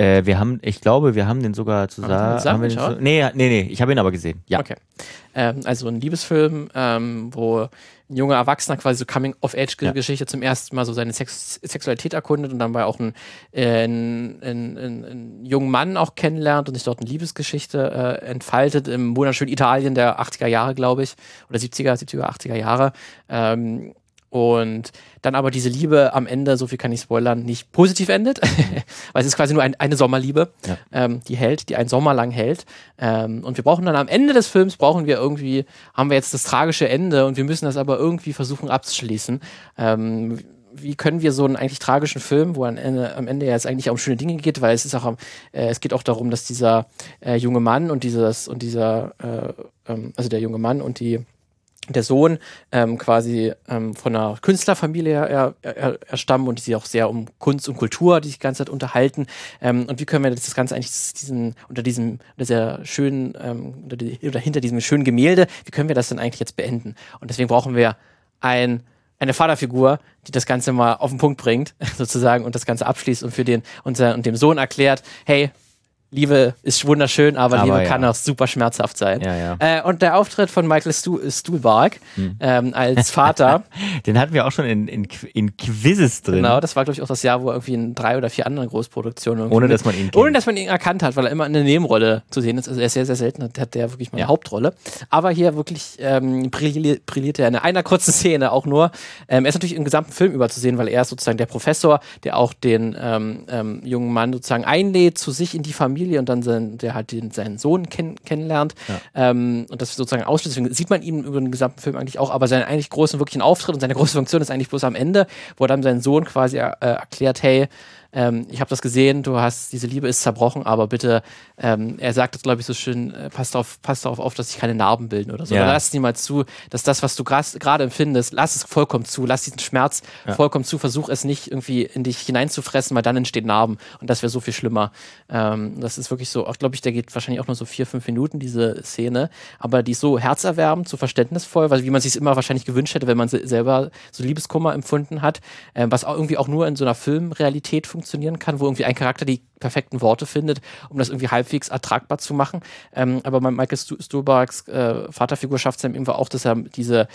Äh, wir haben, ich glaube, wir haben den sogar zusammen. Haben wir den so, nee, nee, nee, ich habe ihn aber gesehen. Ja. Okay. Ähm, also ein Liebesfilm, ähm, wo ein junger Erwachsener quasi so Coming-of-Age-Geschichte ja. zum ersten Mal so seine Sex Sexualität erkundet und dann bei auch einen, äh, einen, einen, einen, jungen Mann auch kennenlernt und sich dort eine Liebesgeschichte äh, entfaltet im wunderschönen Italien der 80er Jahre, glaube ich, oder 70er, 70er, 80er Jahre. Ähm, und dann aber diese Liebe am Ende, so viel kann ich spoilern, nicht positiv endet, weil es ist quasi nur ein, eine Sommerliebe, ja. ähm, die hält, die einen Sommer lang hält. Ähm, und wir brauchen dann am Ende des Films, brauchen wir irgendwie, haben wir jetzt das tragische Ende und wir müssen das aber irgendwie versuchen abzuschließen. Ähm, wie können wir so einen eigentlich tragischen Film, wo am Ende, am Ende ja jetzt eigentlich um schöne Dinge geht, weil es ist auch, äh, es geht auch darum, dass dieser äh, junge Mann und dieses und dieser, äh, ähm, also der junge Mann und die der Sohn ähm, quasi ähm, von einer Künstlerfamilie er, er, er stammen und die sich auch sehr um Kunst und Kultur die sich die ganze Zeit unterhalten. Ähm, und wie können wir das Ganze eigentlich diesen, unter diesem, unter dieser schönen, ähm, unter die, oder hinter diesem schönen Gemälde, wie können wir das denn eigentlich jetzt beenden? Und deswegen brauchen wir ein eine Vaterfigur, die das Ganze mal auf den Punkt bringt, sozusagen, und das Ganze abschließt und für den und, und dem Sohn erklärt, hey, Liebe ist wunderschön, aber, aber Liebe ja. kann auch super schmerzhaft sein. Ja, ja. Äh, und der Auftritt von Michael Stu Stuhlbarg hm. ähm, als Vater. Den hatten wir auch schon in, in, in Quizzes drin. Genau, das war, glaube ich, auch das Jahr, wo er irgendwie in drei oder vier anderen Großproduktionen. Ohne dass man ihn kennt. Ohne dass man ihn erkannt hat, weil er immer in eine Nebenrolle zu sehen ist. Also er ist sehr, sehr selten, hat der wirklich mal eine Hauptrolle. Aber hier wirklich ähm, brilliert, brilliert er in einer kurzen Szene auch nur. Ähm, er ist natürlich im gesamten Film über zu sehen, weil er ist sozusagen der Professor, der auch den ähm, ähm jungen Mann sozusagen einlädt zu sich in die Familie Familie und dann sein, der halt den, seinen Sohn kenn, kennenlernt. Ja. Ähm, und das sozusagen ausschließt. Deswegen sieht man ihn über den gesamten Film eigentlich auch, aber seinen eigentlich großen wirklichen Auftritt und seine große Funktion ist eigentlich bloß am Ende, wo er dann seinen Sohn quasi äh, erklärt, hey, ähm, ich habe das gesehen, du hast, diese Liebe ist zerbrochen, aber bitte, ähm, er sagt das, glaube ich, so schön, äh, passt, auf, passt darauf auf, dass sich keine Narben bilden oder so. Ja. Oder lass es mal zu, dass das, was du gerade empfindest, lass es vollkommen zu, lass diesen Schmerz ja. vollkommen zu, versuch es nicht irgendwie in dich hineinzufressen, weil dann entstehen Narben und das wäre so viel schlimmer. Ähm, das ist wirklich so, glaube ich, der geht wahrscheinlich auch nur so vier, fünf Minuten, diese Szene, aber die ist so herzerwärmend, so verständnisvoll, weil wie man sich es immer wahrscheinlich gewünscht hätte, wenn man selber so Liebeskummer empfunden hat, äh, was auch irgendwie auch nur in so einer Filmrealität funktioniert funktionieren kann, wo irgendwie ein Charakter die perfekten Worte findet, um das irgendwie halbwegs ertragbar zu machen. Ähm, aber Michael Stuhlbargs äh, Vaterfigur schafft es dann irgendwie auch, dass er diese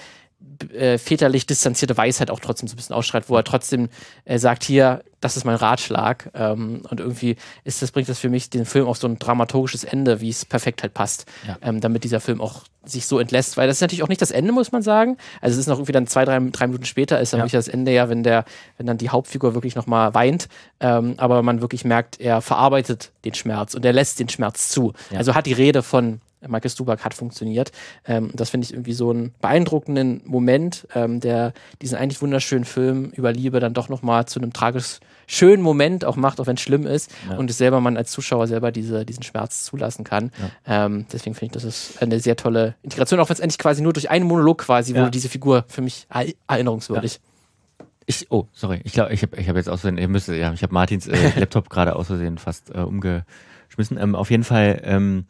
äh, väterlich distanzierte Weisheit auch trotzdem so ein bisschen ausschreit, wo er trotzdem äh, sagt, hier, das ist mein Ratschlag. Ähm, und irgendwie ist das, bringt das für mich den Film auf so ein dramaturgisches Ende, wie es perfekt halt passt, ja. ähm, damit dieser Film auch sich so entlässt, weil das ist natürlich auch nicht das Ende, muss man sagen. Also es ist noch irgendwie dann zwei, drei, drei Minuten später ist dann ja. wirklich das Ende ja, wenn der, wenn dann die Hauptfigur wirklich nochmal weint, ähm, aber man wirklich merkt, er verarbeitet den Schmerz und er lässt den Schmerz zu. Ja. Also hat die Rede von Michael Stuback hat funktioniert. Ähm, das finde ich irgendwie so einen beeindruckenden Moment, ähm, der diesen eigentlich wunderschönen Film über Liebe dann doch nochmal zu einem tragisch schönen Moment auch macht, auch wenn es schlimm ist ja. und es selber man als Zuschauer selber diese, diesen Schmerz zulassen kann. Ja. Ähm, deswegen finde ich, das ist eine sehr tolle Integration, auch wenn es endlich quasi nur durch einen Monolog quasi ja. wurde diese Figur für mich erinnerungswürdig. Ich, oh, sorry, ich glaube, ich habe ich hab jetzt aus Versehen, ihr müsst, ja, ich habe Martins äh, Laptop gerade aus Versehen fast äh, umgeschmissen. Ähm, auf jeden Fall, ähm,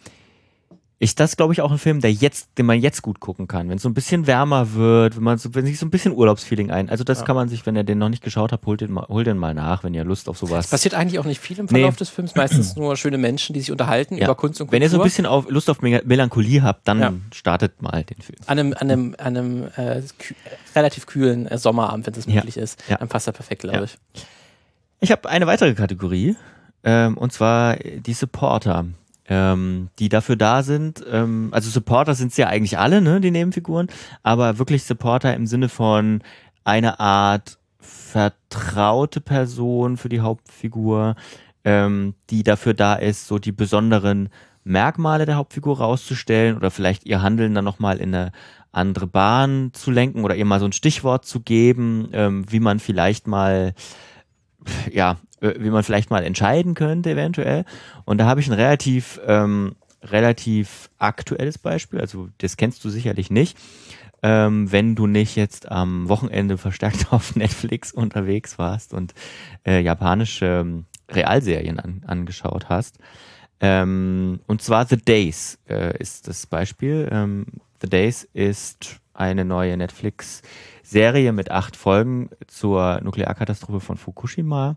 ist das, glaube ich, auch ein Film, der jetzt, den man jetzt gut gucken kann. Wenn es so ein bisschen wärmer wird, wenn man so, wenn sich so ein bisschen Urlaubsfeeling ein. Also das ja. kann man sich, wenn ihr den noch nicht geschaut habt, holt den mal, holt den mal nach, wenn ihr Lust auf sowas. Es passiert eigentlich auch nicht viel im Verlauf nee. des Films, meistens nur schöne Menschen, die sich unterhalten ja. über Kunst und Kultur. Wenn ihr so ein bisschen auf, Lust auf Melancholie habt, dann ja. startet mal den Film. An einem, an einem, an einem äh, kü relativ kühlen äh, Sommerabend, wenn es möglich ist, dann passt er perfekt, glaube ich. Ich habe eine weitere Kategorie, ähm, und zwar die Supporter ähm, die dafür da sind. Ähm, also Supporter sind es ja eigentlich alle, ne, die Nebenfiguren, aber wirklich Supporter im Sinne von eine Art vertraute Person für die Hauptfigur, ähm, die dafür da ist, so die besonderen Merkmale der Hauptfigur rauszustellen oder vielleicht ihr Handeln dann nochmal in eine andere Bahn zu lenken oder ihr mal so ein Stichwort zu geben, ähm, wie man vielleicht mal ja, wie man vielleicht mal entscheiden könnte, eventuell. Und da habe ich ein relativ, ähm, relativ aktuelles Beispiel, also das kennst du sicherlich nicht. Ähm, wenn du nicht jetzt am Wochenende verstärkt auf Netflix unterwegs warst und äh, japanische ähm, Realserien an, angeschaut hast. Ähm, und zwar The Days äh, ist das Beispiel. Ähm, The Days ist eine neue Netflix-Serie mit acht Folgen zur Nuklearkatastrophe von Fukushima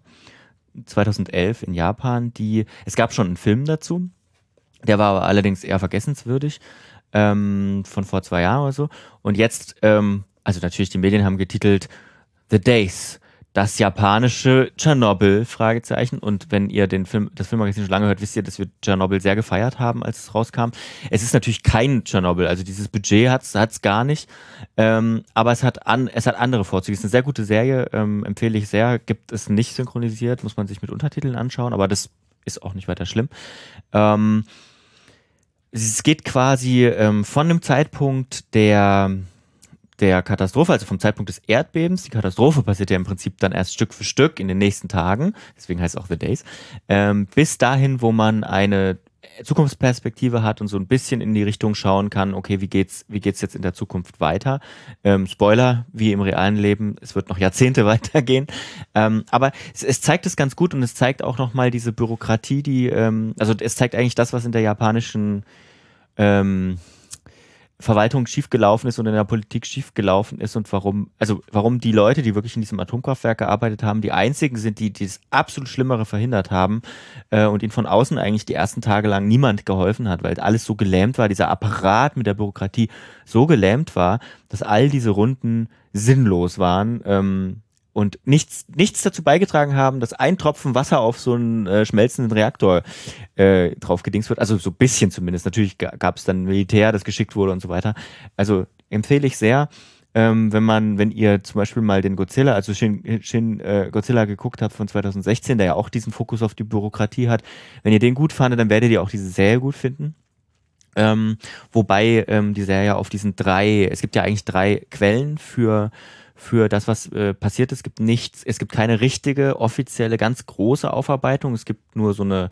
2011 in Japan. Die es gab schon einen Film dazu, der war aber allerdings eher vergessenswürdig ähm, von vor zwei Jahren oder so. Und jetzt, ähm, also natürlich die Medien haben getitelt The Days das japanische Tschernobyl, Fragezeichen. Und wenn ihr den Film, das Filmmagazin schon lange hört, wisst ihr, dass wir Tschernobyl sehr gefeiert haben, als es rauskam. Es ist natürlich kein Tschernobyl, also dieses Budget hat es gar nicht. Ähm, aber es hat, an, es hat andere Vorzüge. Es ist eine sehr gute Serie, ähm, empfehle ich sehr. Gibt es nicht synchronisiert, muss man sich mit Untertiteln anschauen, aber das ist auch nicht weiter schlimm. Ähm, es geht quasi ähm, von dem Zeitpunkt der der Katastrophe, also vom Zeitpunkt des Erdbebens, die Katastrophe passiert ja im Prinzip dann erst Stück für Stück in den nächsten Tagen, deswegen heißt es auch The Days, ähm, bis dahin, wo man eine Zukunftsperspektive hat und so ein bisschen in die Richtung schauen kann, okay, wie geht's, wie geht's jetzt in der Zukunft weiter? Ähm, Spoiler, wie im realen Leben, es wird noch Jahrzehnte weitergehen. Ähm, aber es, es, zeigt es ganz gut und es zeigt auch nochmal diese Bürokratie, die, ähm, also es zeigt eigentlich das, was in der japanischen ähm, Verwaltung schiefgelaufen ist und in der Politik schiefgelaufen ist und warum, also warum die Leute, die wirklich in diesem Atomkraftwerk gearbeitet haben, die einzigen sind, die, die das absolut Schlimmere verhindert haben äh, und ihnen von außen eigentlich die ersten Tage lang niemand geholfen hat, weil alles so gelähmt war, dieser Apparat mit der Bürokratie so gelähmt war, dass all diese Runden sinnlos waren. Ähm, und nichts, nichts dazu beigetragen haben, dass ein Tropfen Wasser auf so einen äh, schmelzenden Reaktor äh, draufgedingst wird. Also so ein bisschen zumindest. Natürlich gab es dann Militär, das geschickt wurde und so weiter. Also empfehle ich sehr, ähm, wenn man, wenn ihr zum Beispiel mal den Godzilla, also Shin, Shin äh, Godzilla geguckt habt von 2016, der ja auch diesen Fokus auf die Bürokratie hat, wenn ihr den gut fandet, dann werdet ihr auch diese Serie gut finden. Ähm, wobei ähm, die Serie auf diesen drei, es gibt ja eigentlich drei Quellen für für das, was äh, passiert ist. Es gibt nichts, es gibt keine richtige, offizielle, ganz große Aufarbeitung. Es gibt nur so eine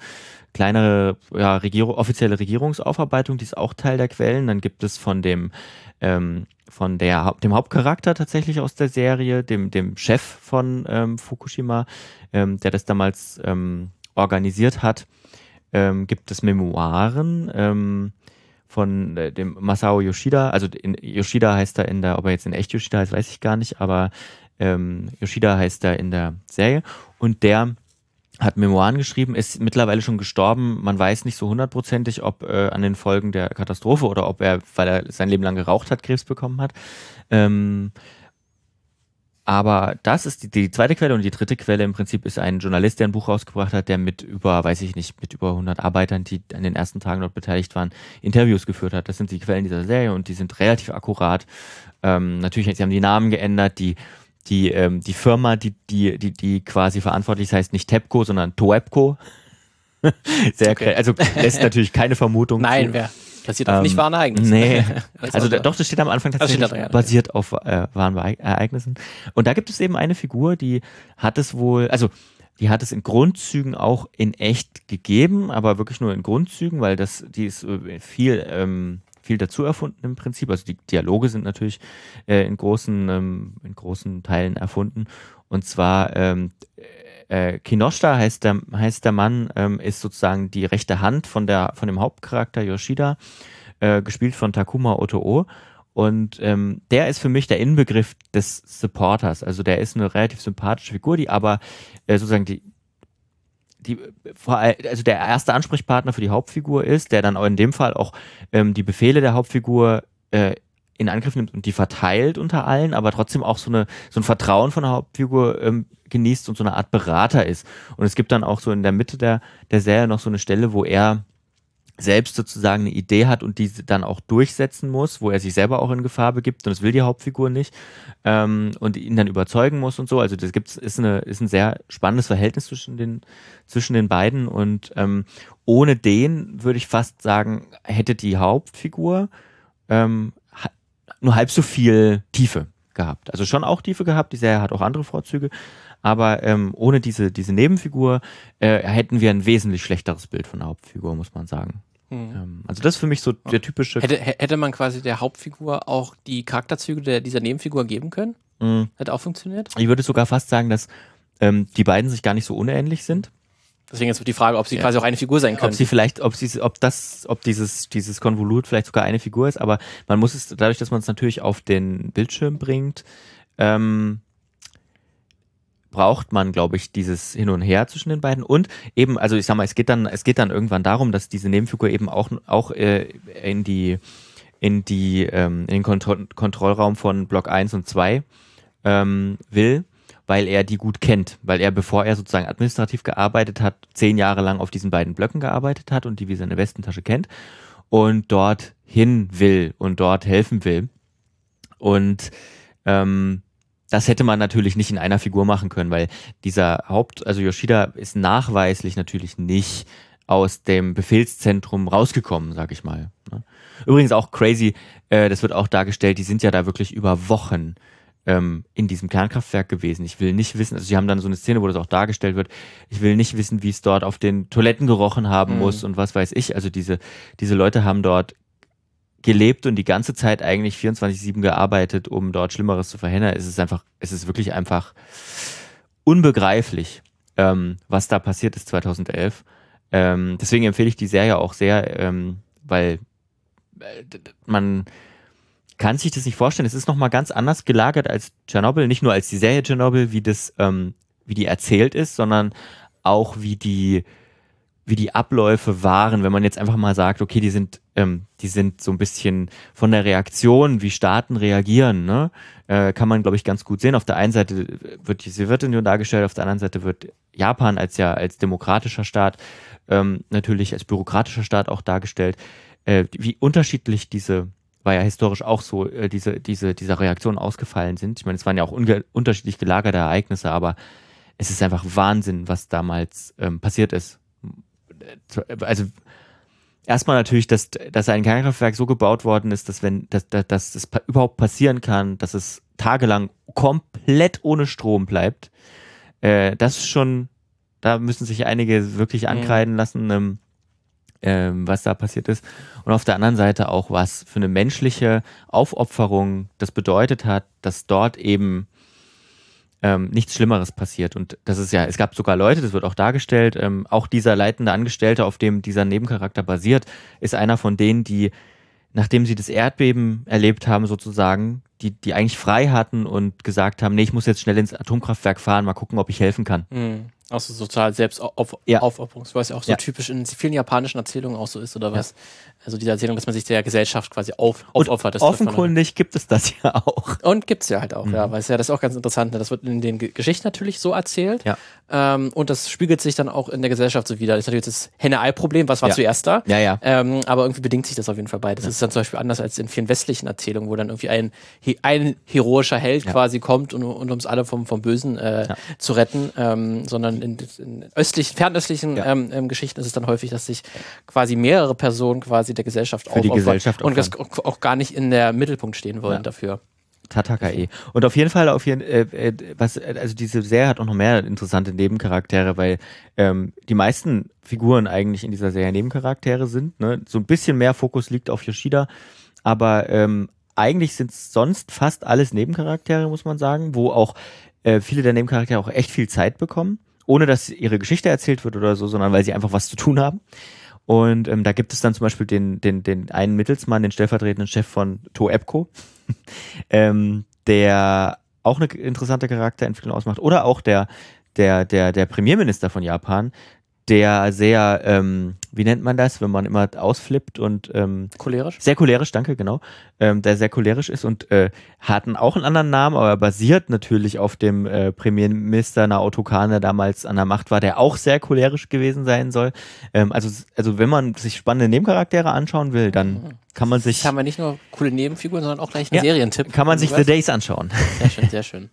kleinere, ja, Regierung, offizielle Regierungsaufarbeitung, die ist auch Teil der Quellen. Dann gibt es von dem, ähm, von der, dem Hauptcharakter tatsächlich aus der Serie, dem, dem Chef von ähm, Fukushima, ähm, der das damals ähm, organisiert hat, ähm, gibt es Memoiren. Von äh, dem Masao Yoshida. Also in, Yoshida heißt er in der, ob er jetzt in echt Yoshida heißt, weiß ich gar nicht, aber ähm, Yoshida heißt er in der Serie. Und der hat Memoiren geschrieben, ist mittlerweile schon gestorben. Man weiß nicht so hundertprozentig, ob äh, an den Folgen der Katastrophe oder ob er, weil er sein Leben lang geraucht hat, Krebs bekommen hat. Ähm, aber das ist die, die, zweite Quelle und die dritte Quelle im Prinzip ist ein Journalist, der ein Buch rausgebracht hat, der mit über, weiß ich nicht, mit über 100 Arbeitern, die an den ersten Tagen dort beteiligt waren, Interviews geführt hat. Das sind die Quellen dieser Serie und die sind relativ akkurat. Ähm, natürlich, sie haben die Namen geändert, die die ähm, die Firma, die die die die quasi verantwortlich ist, heißt nicht Tepco, sondern Toepco. Sehr okay. also lässt natürlich keine Vermutung. Nein, wer Basiert auf ähm, nicht wahren Ereignissen. Nee. also da, doch, das steht am Anfang tatsächlich da, basiert auf äh, wahren Ereignissen. Und da gibt es eben eine Figur, die hat es wohl, also die hat es in Grundzügen auch in echt gegeben, aber wirklich nur in Grundzügen, weil das, die ist äh, viel, ähm, viel dazu erfunden im Prinzip. Also die Dialoge sind natürlich äh, in großen, ähm, in großen Teilen erfunden. Und zwar ähm, äh, Kinoshita heißt der, heißt der Mann, ähm, ist sozusagen die rechte Hand von, der, von dem Hauptcharakter Yoshida, äh, gespielt von Takuma Otoo. Und ähm, der ist für mich der Inbegriff des Supporters. Also der ist eine relativ sympathische Figur, die aber äh, sozusagen die, die, also der erste Ansprechpartner für die Hauptfigur ist, der dann auch in dem Fall auch ähm, die Befehle der Hauptfigur äh, in Angriff nimmt und die verteilt unter allen, aber trotzdem auch so, eine, so ein Vertrauen von der Hauptfigur ähm, genießt und so eine Art Berater ist. Und es gibt dann auch so in der Mitte der, der Serie noch so eine Stelle, wo er selbst sozusagen eine Idee hat und diese dann auch durchsetzen muss, wo er sich selber auch in Gefahr begibt und das will die Hauptfigur nicht ähm, und ihn dann überzeugen muss und so. Also das gibt's ist eine ist ein sehr spannendes Verhältnis zwischen den zwischen den beiden und ähm, ohne den würde ich fast sagen hätte die Hauptfigur ähm, nur halb so viel Tiefe gehabt. Also schon auch Tiefe gehabt, die Serie hat auch andere Vorzüge, aber ähm, ohne diese, diese Nebenfigur äh, hätten wir ein wesentlich schlechteres Bild von der Hauptfigur, muss man sagen. Mhm. also das ist für mich so der typische. Hätte, hätte man quasi der Hauptfigur auch die Charakterzüge der, dieser Nebenfigur geben können? Mhm. Hätte auch funktioniert? Ich würde sogar fast sagen, dass ähm, die beiden sich gar nicht so unähnlich sind. Deswegen jetzt die Frage, ob sie ja. quasi auch eine Figur sein können. Ob sie vielleicht, ob sie, ob das, ob dieses, dieses Konvolut vielleicht sogar eine Figur ist, aber man muss es, dadurch, dass man es natürlich auf den Bildschirm bringt, ähm, braucht man, glaube ich, dieses Hin und Her zwischen den beiden. Und eben, also ich sag mal, es geht dann, es geht dann irgendwann darum, dass diese Nebenfigur eben auch, auch äh, in die, in die, ähm, in den Kontro Kontrollraum von Block 1 und 2 ähm, will weil er die gut kennt, weil er, bevor er sozusagen administrativ gearbeitet hat, zehn Jahre lang auf diesen beiden Blöcken gearbeitet hat und die wie seine Westentasche kennt und dort hin will und dort helfen will. Und ähm, das hätte man natürlich nicht in einer Figur machen können, weil dieser Haupt, also Yoshida ist nachweislich natürlich nicht aus dem Befehlszentrum rausgekommen, sag ich mal. Ne? Übrigens auch crazy, äh, das wird auch dargestellt, die sind ja da wirklich über Wochen ähm, in diesem Kernkraftwerk gewesen. Ich will nicht wissen, also sie haben dann so eine Szene, wo das auch dargestellt wird. Ich will nicht wissen, wie es dort auf den Toiletten gerochen haben mhm. muss und was weiß ich. Also diese, diese Leute haben dort gelebt und die ganze Zeit eigentlich 24-7 gearbeitet, um dort Schlimmeres zu verhindern. Es ist einfach, es ist wirklich einfach unbegreiflich, ähm, was da passiert ist 2011. Ähm, deswegen empfehle ich die Serie auch sehr, ähm, weil äh, man kann sich das nicht vorstellen. Es ist nochmal ganz anders gelagert als Tschernobyl, nicht nur als die Serie Tschernobyl, wie das, ähm, wie die erzählt ist, sondern auch wie die, wie die Abläufe waren, wenn man jetzt einfach mal sagt, okay, die sind, ähm, die sind so ein bisschen von der Reaktion, wie Staaten reagieren, ne, äh, kann man, glaube ich, ganz gut sehen. Auf der einen Seite wird die Sowjetunion dargestellt, auf der anderen Seite wird Japan als ja als demokratischer Staat, ähm, natürlich als bürokratischer Staat auch dargestellt, äh, wie unterschiedlich diese war ja historisch auch so, äh, diese, diese, diese Reaktionen ausgefallen sind. Ich meine, es waren ja auch unterschiedlich gelagerte Ereignisse, aber es ist einfach Wahnsinn, was damals ähm, passiert ist. Also erstmal natürlich, dass, dass ein Kernkraftwerk so gebaut worden ist, dass wenn, dass, dass, dass das überhaupt passieren kann, dass es tagelang komplett ohne Strom bleibt. Äh, das ist schon, da müssen sich einige wirklich mhm. ankreiden lassen. Ähm, ähm, was da passiert ist. Und auf der anderen Seite auch, was für eine menschliche Aufopferung das bedeutet hat, dass dort eben ähm, nichts Schlimmeres passiert. Und das ist ja, es gab sogar Leute, das wird auch dargestellt, ähm, auch dieser leitende Angestellte, auf dem dieser Nebencharakter basiert, ist einer von denen, die, nachdem sie das Erdbeben erlebt haben, sozusagen, die, die eigentlich frei hatten und gesagt haben, nee, ich muss jetzt schnell ins Atomkraftwerk fahren, mal gucken, ob ich helfen kann. Mhm. Auch so total selbst auf, ja. Aufopferungsweise auch so ja. typisch in vielen japanischen Erzählungen auch so ist, oder was? Ja. Also diese Erzählung, dass man sich der Gesellschaft quasi auf, aufopfert. offenkundig gibt es das ja auch. Und gibt es ja halt auch, mhm. ja, weil es ja das ist auch ganz interessant. Ne? Das wird in den Geschichten natürlich so erzählt. Ja. Ähm, und das spiegelt sich dann auch in der Gesellschaft so wieder. Das ist natürlich das Henne-Ei-Problem, was war zuerst da? Ja, ja. Ähm, aber irgendwie bedingt sich das auf jeden Fall bei. Das ist dann zum Beispiel anders als in vielen westlichen Erzählungen, wo dann irgendwie ein, ein heroischer Held quasi kommt und, und uns alle vom, vom Bösen äh, zu retten, ähm, sondern man in, in östlichen, fernöstlichen ja. ähm, ähm, Geschichten ist es dann häufig, dass sich quasi mehrere Personen quasi der Gesellschaft Für die Gesellschaft und das auch gar nicht in der Mittelpunkt stehen wollen ja. dafür. Tatakae. Und auf jeden Fall, auf jeden, äh, äh, was, also diese Serie hat auch noch mehr interessante Nebencharaktere, weil ähm, die meisten Figuren eigentlich in dieser Serie Nebencharaktere sind. Ne? So ein bisschen mehr Fokus liegt auf Yoshida, aber ähm, eigentlich sind es sonst fast alles Nebencharaktere, muss man sagen, wo auch äh, viele der Nebencharaktere auch echt viel Zeit bekommen, ohne dass ihre Geschichte erzählt wird oder so, sondern weil sie einfach was zu tun haben. Und ähm, da gibt es dann zum Beispiel den, den, den einen Mittelsmann, den stellvertretenden Chef von Toepco, ähm, der auch eine interessante Charakterentwicklung ausmacht. Oder auch der, der, der, der Premierminister von Japan, der sehr, ähm, wie nennt man das, wenn man immer ausflippt und ähm, cholerisch? Sehr cholerisch, danke, genau. Ähm, der sehr cholerisch ist und äh, hat auch einen anderen Namen, aber basiert natürlich auf dem äh, Premierminister Naoto Kan, der damals an der Macht war, der auch sehr cholerisch gewesen sein soll. Ähm, also, also wenn man sich spannende Nebencharaktere anschauen will, dann mhm. kann man sich. Haben wir nicht nur coole Nebenfiguren, sondern auch gleich einen ja, Serientipp. Kann man sich The Days anschauen. Sehr schön, sehr schön.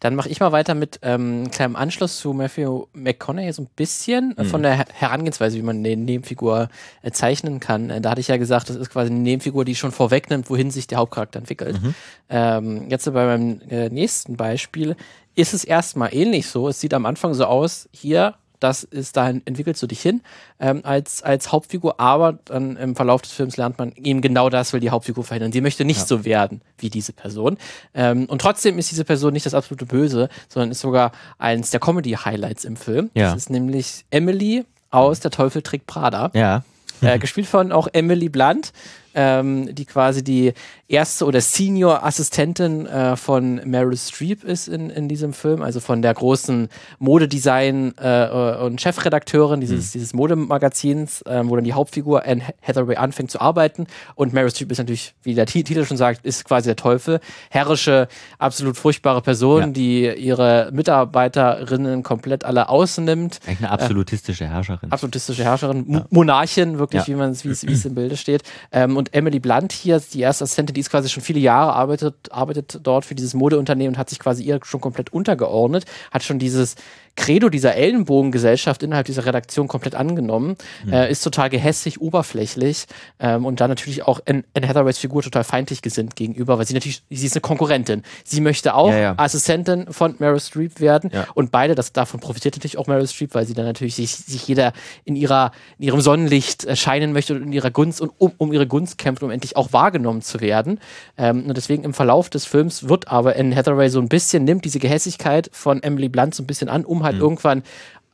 Dann mache ich mal weiter mit ähm, kleinem Anschluss zu Matthew McConaughey so ein bisschen mhm. von der Herangehensweise, wie man eine Nebenfigur äh, zeichnen kann. Äh, da hatte ich ja gesagt, das ist quasi eine Nebenfigur, die schon vorwegnimmt, wohin sich der Hauptcharakter entwickelt. Mhm. Ähm, jetzt bei meinem äh, nächsten Beispiel ist es erstmal ähnlich so. Es sieht am Anfang so aus, hier das ist dahin entwickelst du dich hin ähm, als, als Hauptfigur, aber dann im Verlauf des Films lernt man eben genau das will die Hauptfigur verhindern. Sie möchte nicht ja. so werden wie diese Person. Ähm, und trotzdem ist diese Person nicht das absolute Böse, sondern ist sogar eines der Comedy-Highlights im Film. Ja. Das ist nämlich Emily aus Der Teufel trägt Prada. Ja. Äh, gespielt von auch Emily Blunt ähm, die quasi die erste oder Senior-Assistentin äh, von Meryl Streep ist in, in diesem Film, also von der großen Modedesign- äh, und Chefredakteurin dieses, mhm. dieses Modemagazins, äh, wo dann die Hauptfigur Anne Hathaway anfängt zu arbeiten. Und Meryl Streep ist natürlich, wie der Titel schon sagt, ist quasi der Teufel. Herrische, absolut furchtbare Person, ja. die ihre Mitarbeiterinnen komplett alle ausnimmt. Eigentlich eine absolutistische Herrscherin. Absolutistische Herrscherin, ja. Monarchin, wirklich, ja. wie man es, wie es im Bilde steht. Ähm, und und Emily Blunt hier, die erste Assistentin, die ist quasi schon viele Jahre arbeitet, arbeitet dort für dieses Modeunternehmen und hat sich quasi ihr schon komplett untergeordnet, hat schon dieses Credo dieser Ellenbogengesellschaft innerhalb dieser Redaktion komplett angenommen, mhm. äh, ist total gehässig, oberflächlich ähm, und dann natürlich auch Anne Hathaways Figur total feindlich gesinnt gegenüber, weil sie natürlich, sie ist eine Konkurrentin. Sie möchte auch ja, ja. Assistentin von Meryl Streep werden ja. und beide, das, davon profitiert natürlich auch Meryl Streep, weil sie dann natürlich sich, sich jeder in ihrer, in ihrem Sonnenlicht erscheinen möchte und in ihrer Gunst und um, um ihre Gunst kämpft, um endlich auch wahrgenommen zu werden. Ähm, und deswegen im Verlauf des Films wird aber Anne Hathaway so ein bisschen, nimmt diese Gehässigkeit von Emily Blunt so ein bisschen an, um halt mhm. irgendwann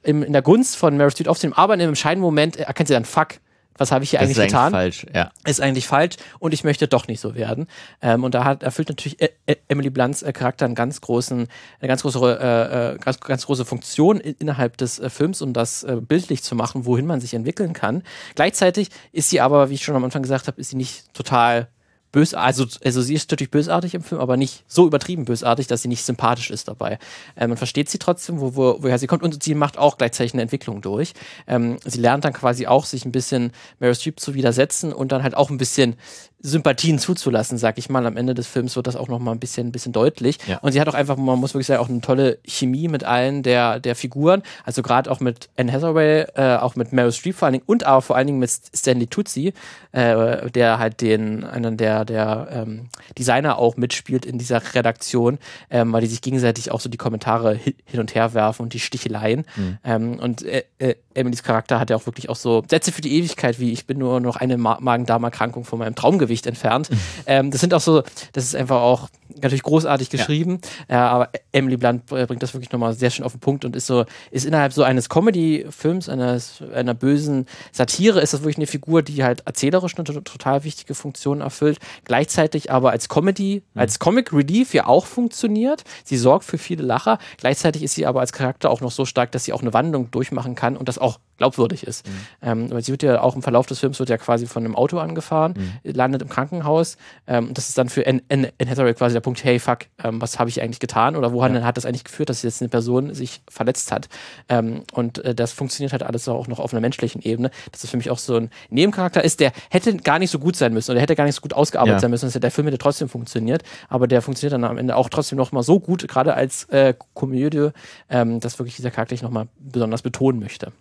im, in der Gunst von Meryl Streep aufzunehmen, aber in einem entscheidenden Moment erkennt sie dann, fuck, was habe ich hier das eigentlich ist getan? Eigentlich falsch, ja. Ist eigentlich falsch und ich möchte doch nicht so werden. Ähm, und da hat, erfüllt natürlich e e Emily Blunts äh, Charakter einen ganz großen, eine ganz große, äh, äh, ganz, ganz große Funktion in, innerhalb des äh, Films, um das äh, bildlich zu machen, wohin man sich entwickeln kann. Gleichzeitig ist sie aber, wie ich schon am Anfang gesagt habe, ist sie nicht total bös, also, also sie ist natürlich bösartig im Film, aber nicht so übertrieben bösartig, dass sie nicht sympathisch ist dabei. Ähm, man versteht sie trotzdem, wo, wo, woher sie kommt und sie macht auch gleichzeitig eine Entwicklung durch. Ähm, sie lernt dann quasi auch, sich ein bisschen Meryl Streep zu widersetzen und dann halt auch ein bisschen Sympathien zuzulassen, sag ich mal. Am Ende des Films wird das auch noch mal ein bisschen, ein bisschen deutlich. Ja. Und sie hat auch einfach, man muss wirklich sagen, auch eine tolle Chemie mit allen der, der Figuren. Also gerade auch mit Anne Hathaway, äh, auch mit Meryl Streep vor allen Dingen und aber vor allen Dingen mit Stanley Tutsi, äh, der halt den, einen der, der ähm, Designer auch mitspielt in dieser Redaktion, ähm, weil die sich gegenseitig auch so die Kommentare hin und her werfen und die Sticheleien. Mhm. Ähm, und äh, äh, Emilys Charakter hat ja auch wirklich auch so Sätze für die Ewigkeit, wie ich bin nur noch eine Magen-Darm-Erkrankung von meinem Traum Gewicht entfernt. Mhm. Ähm, das sind auch so, das ist einfach auch natürlich großartig geschrieben, ja. äh, aber Emily Blunt bringt das wirklich nochmal sehr schön auf den Punkt und ist so, ist innerhalb so eines Comedy-Films, eines, einer bösen Satire, ist das wirklich eine Figur, die halt erzählerisch eine total wichtige Funktion erfüllt, gleichzeitig aber als Comedy, mhm. als Comic Relief ja auch funktioniert. Sie sorgt für viele Lacher, gleichzeitig ist sie aber als Charakter auch noch so stark, dass sie auch eine Wandlung durchmachen kann und das auch glaubwürdig ist. Mhm. Ähm, weil sie wird ja auch im Verlauf des Films wird ja quasi von einem Auto angefahren, mhm. landet im Krankenhaus. Ähm, das ist dann für Anne, Anne, Hathaway quasi der Punkt, hey, fuck, ähm, was habe ich eigentlich getan? Oder wohin ja. hat das eigentlich geführt, dass jetzt eine Person sich verletzt hat? Ähm, und äh, das funktioniert halt alles auch noch auf einer menschlichen Ebene. Das ist für mich auch so ein Nebencharakter ist, der hätte gar nicht so gut sein müssen oder hätte gar nicht so gut ausgearbeitet ja. sein müssen. Der Film hätte trotzdem funktioniert, aber der funktioniert dann am Ende auch trotzdem noch mal so gut, gerade als äh, Komödie, ähm, dass wirklich dieser Charakter ich noch mal besonders betonen möchte.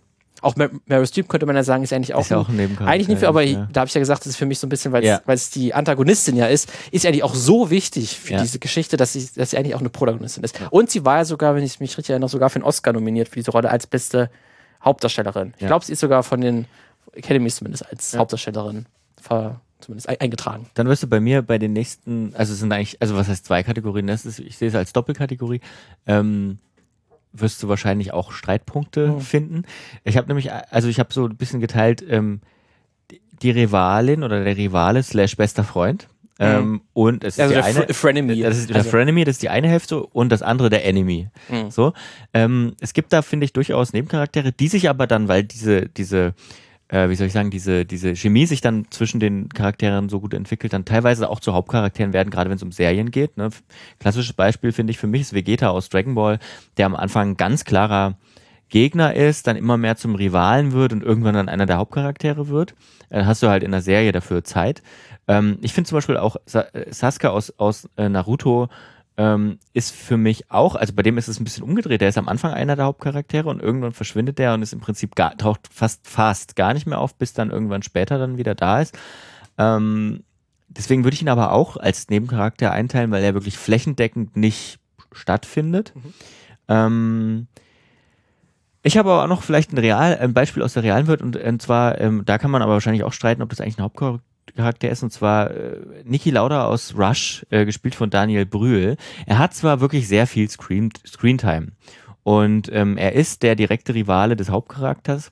Auch Meryl Streep könnte man ja sagen, ist eigentlich auch, ist ein, auch ein eigentlich nicht für, aber ja. da habe ich ja gesagt, das ist für mich so ein bisschen, weil ja. es die Antagonistin ja ist, ist eigentlich auch so wichtig für diese Geschichte, dass sie, dass sie eigentlich auch eine Protagonistin ist. Und sie war ja sogar, wenn ich mich richtig erinnere, sogar für einen Oscar nominiert für diese Rolle als beste Hauptdarstellerin. Ich glaube, sie ist sogar von den Academies zumindest als Hauptdarstellerin ver zumindest eingetragen. Dann wirst du bei mir bei den nächsten, also es sind eigentlich, also was heißt zwei Kategorien, das ist, ich sehe es als Doppelkategorie. Ähm, wirst du wahrscheinlich auch Streitpunkte mhm. finden. Ich habe nämlich, also ich habe so ein bisschen geteilt, ähm, die Rivalin oder der Rivale slash bester Freund. Mhm. Ähm, und es also ist die eine, Frenemy. Das ist der also. Frenemy, das ist die eine Hälfte und das andere der Enemy. Mhm. So, ähm, es gibt da finde ich durchaus Nebencharaktere, die sich aber dann, weil diese diese äh, wie soll ich sagen, diese, diese Chemie sich dann zwischen den Charakteren so gut entwickelt, dann teilweise auch zu Hauptcharakteren werden, gerade wenn es um Serien geht. Ne? Klassisches Beispiel finde ich für mich ist Vegeta aus Dragon Ball, der am Anfang ganz klarer Gegner ist, dann immer mehr zum Rivalen wird und irgendwann dann einer der Hauptcharaktere wird. Dann hast du halt in der Serie dafür Zeit. Ähm, ich finde zum Beispiel auch Sa Sasuke aus, aus äh, Naruto ähm, ist für mich auch, also bei dem ist es ein bisschen umgedreht. Der ist am Anfang einer der Hauptcharaktere und irgendwann verschwindet der und ist im Prinzip gar, taucht fast fast gar nicht mehr auf, bis dann irgendwann später dann wieder da ist. Ähm, deswegen würde ich ihn aber auch als Nebencharakter einteilen, weil er wirklich flächendeckend nicht stattfindet. Mhm. Ähm, ich habe aber auch noch vielleicht ein, Real, ein Beispiel aus der realen Welt und, und zwar, ähm, da kann man aber wahrscheinlich auch streiten, ob das eigentlich ein Hauptcharakter Charakter ist, und zwar äh, Niki Lauda aus Rush, äh, gespielt von Daniel Brühl. Er hat zwar wirklich sehr viel Screen Screentime und ähm, er ist der direkte Rivale des Hauptcharakters.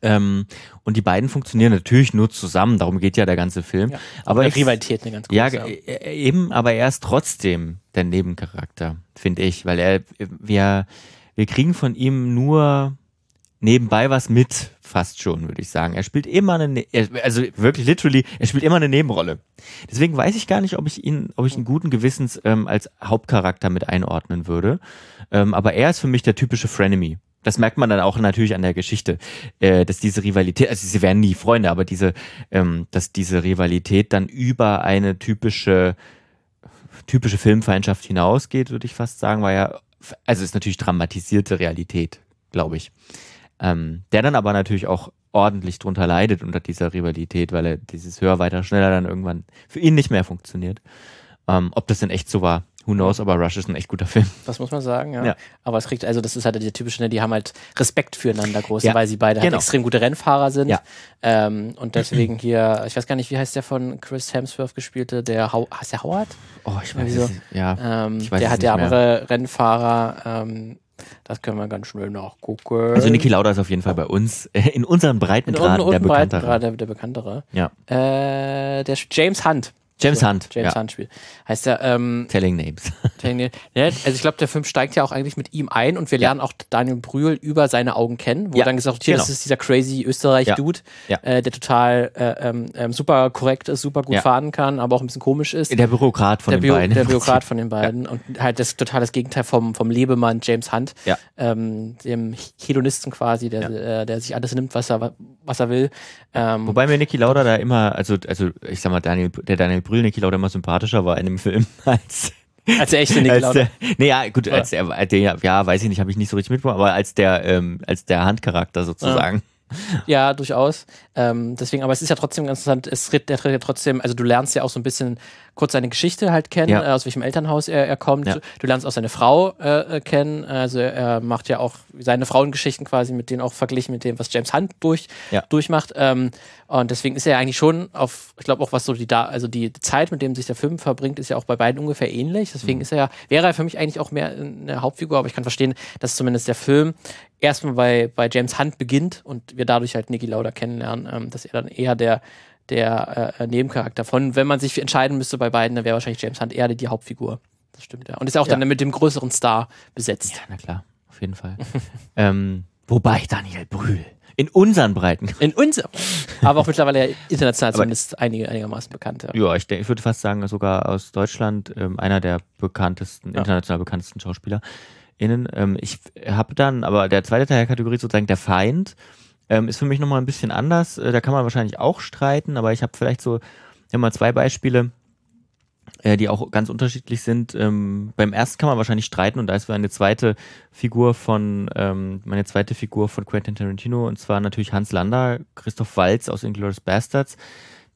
Ähm, und die beiden funktionieren natürlich nur zusammen, darum geht ja der ganze Film. Ja, aber ich, Rivalität eine ganz große. Ja, äh, eben, aber er ist trotzdem der Nebencharakter, finde ich, weil er, wir, wir kriegen von ihm nur nebenbei was mit, fast schon, würde ich sagen. Er spielt immer eine, ne also wirklich literally, er spielt immer eine Nebenrolle. Deswegen weiß ich gar nicht, ob ich ihn, ob ich ihn guten Gewissens ähm, als Hauptcharakter mit einordnen würde. Ähm, aber er ist für mich der typische Frenemy. Das merkt man dann auch natürlich an der Geschichte, äh, dass diese Rivalität, also sie werden nie Freunde, aber diese, ähm, dass diese Rivalität dann über eine typische typische Filmfeindschaft hinausgeht, würde ich fast sagen, weil ja, also ist natürlich dramatisierte Realität, glaube ich. Ähm, der dann aber natürlich auch ordentlich drunter leidet unter dieser Rivalität, weil er dieses höher, weiter, schneller dann irgendwann für ihn nicht mehr funktioniert. Ähm, ob das denn echt so war, who knows, aber Rush ist ein echt guter Film. Das muss man sagen, ja. ja. Aber es kriegt, also das ist halt der typische, ne, die haben halt Respekt füreinander groß, ja. weil sie beide halt genau. halt extrem gute Rennfahrer sind. Ja. Ähm, und deswegen hier, ich weiß gar nicht, wie heißt der von Chris Hemsworth gespielte, der, How heißt der Howard? Oh, ich weiß so. ja. Ähm, ich weiß der hat der andere Rennfahrer, ähm, das können wir ganz schnell nachgucken. Also Niki Lauda ist auf jeden Fall bei uns äh, in unseren Breitengraden in der bekanntere. Der, der bekanntere. Ja. Äh, der James Hunt. James Hunt. James ja. Hunt spielt. Heißt der, ähm, Telling Names. Telling, ja, also ich glaube, der Film steigt ja auch eigentlich mit ihm ein und wir lernen auch Daniel Brühl über seine Augen kennen, wo ja. dann gesagt wird, genau. das ist dieser crazy Österreich-Dude, äh, der total äh, ähm, ähm, super korrekt ist, super gut fahren kann, aber auch ein bisschen komisch ist. Der Bürokrat von der den Bio beiden. Der Bürokrat von den beiden und halt das total das Gegenteil vom, vom Lebemann James Hunt, ähm, dem Hedonisten quasi, der, äh, der sich alles nimmt, was er, was er will. Ähm, Wobei mir Niki Lauda da immer, also, also ich sag mal, Daniel, der Daniel Brühl Niki Lauda immer sympathischer war in dem Film als als der echte Niki Lauda. Nee, ja, gut, als der, der, ja, weiß ich nicht, habe ich nicht so richtig mitbekommen, aber als der, ähm, als der Handcharakter sozusagen. Ja, durchaus. Ähm, deswegen, aber es ist ja trotzdem ganz interessant, es tritt, der tritt ja trotzdem, also du lernst ja auch so ein bisschen kurz seine Geschichte halt kennen, ja. äh, aus welchem Elternhaus er, er kommt. Ja. Du lernst auch seine Frau äh, äh, kennen. Also er macht ja auch seine Frauengeschichten quasi mit denen auch verglichen mit dem, was James Hunt durch, ja. durchmacht. Ähm, und deswegen ist er eigentlich schon auf, ich glaube auch, was so die da, also die Zeit, mit dem sich der Film verbringt, ist ja auch bei beiden ungefähr ähnlich. Deswegen mhm. ist er ja, wäre er für mich eigentlich auch mehr eine Hauptfigur, aber ich kann verstehen, dass zumindest der Film erstmal bei, bei James Hunt beginnt und wir dadurch halt Niki Lauda kennenlernen, ähm, dass er dann eher der der äh, Nebencharakter von, wenn man sich entscheiden müsste bei beiden, dann wäre wahrscheinlich James Hunt eher die Hauptfigur. Das stimmt, ja. Und ist auch ja. dann mit dem größeren Star besetzt. Ja, na klar, auf jeden Fall. ähm, Wobei Daniel Brühl in unseren Breiten. In unserem. Aber auch mittlerweile international zumindest einige, einigermaßen bekannt. Ja, ja ich, denk, ich würde fast sagen, sogar aus Deutschland ähm, einer der bekanntesten, ja. international bekanntesten SchauspielerInnen. Ähm, ich habe dann, aber der zweite Teil der Kategorie sozusagen der Feind ähm, ist für mich nochmal ein bisschen anders. Äh, da kann man wahrscheinlich auch streiten, aber ich habe vielleicht so immer zwei Beispiele äh, die auch ganz unterschiedlich sind. Ähm, beim ersten kann man wahrscheinlich streiten und da ist eine zweite Figur von, ähm, meine zweite Figur von Quentin Tarantino und zwar natürlich Hans Lander, Christoph Walz aus Inglourious Bastards,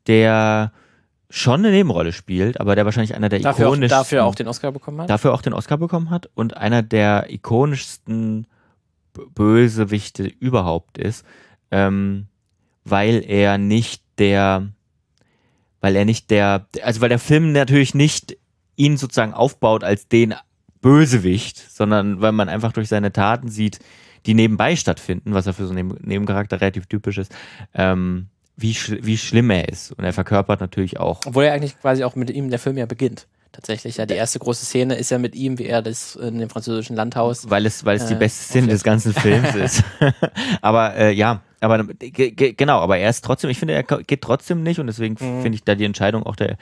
der schon eine Nebenrolle spielt, aber der wahrscheinlich einer der dafür ikonischsten. Auch, dafür auch den Oscar bekommen hat? Dafür auch den Oscar bekommen hat und einer der ikonischsten Bösewichte überhaupt ist, ähm, weil er nicht der weil er nicht der, also weil der Film natürlich nicht ihn sozusagen aufbaut als den Bösewicht, sondern weil man einfach durch seine Taten sieht, die nebenbei stattfinden, was ja für so einen Nebencharakter relativ typisch ist, ähm, wie, sch wie schlimm er ist. Und er verkörpert natürlich auch. Obwohl er eigentlich quasi auch mit ihm der Film ja beginnt. Tatsächlich, ja, die erste große Szene ist ja mit ihm, wie er das in dem französischen Landhaus. Weil es, weil es äh, die beste Szene des ganzen Films ist. aber äh, ja, aber genau, aber er ist trotzdem, ich finde, er geht trotzdem nicht und deswegen mhm. finde ich da die Entscheidung auch der,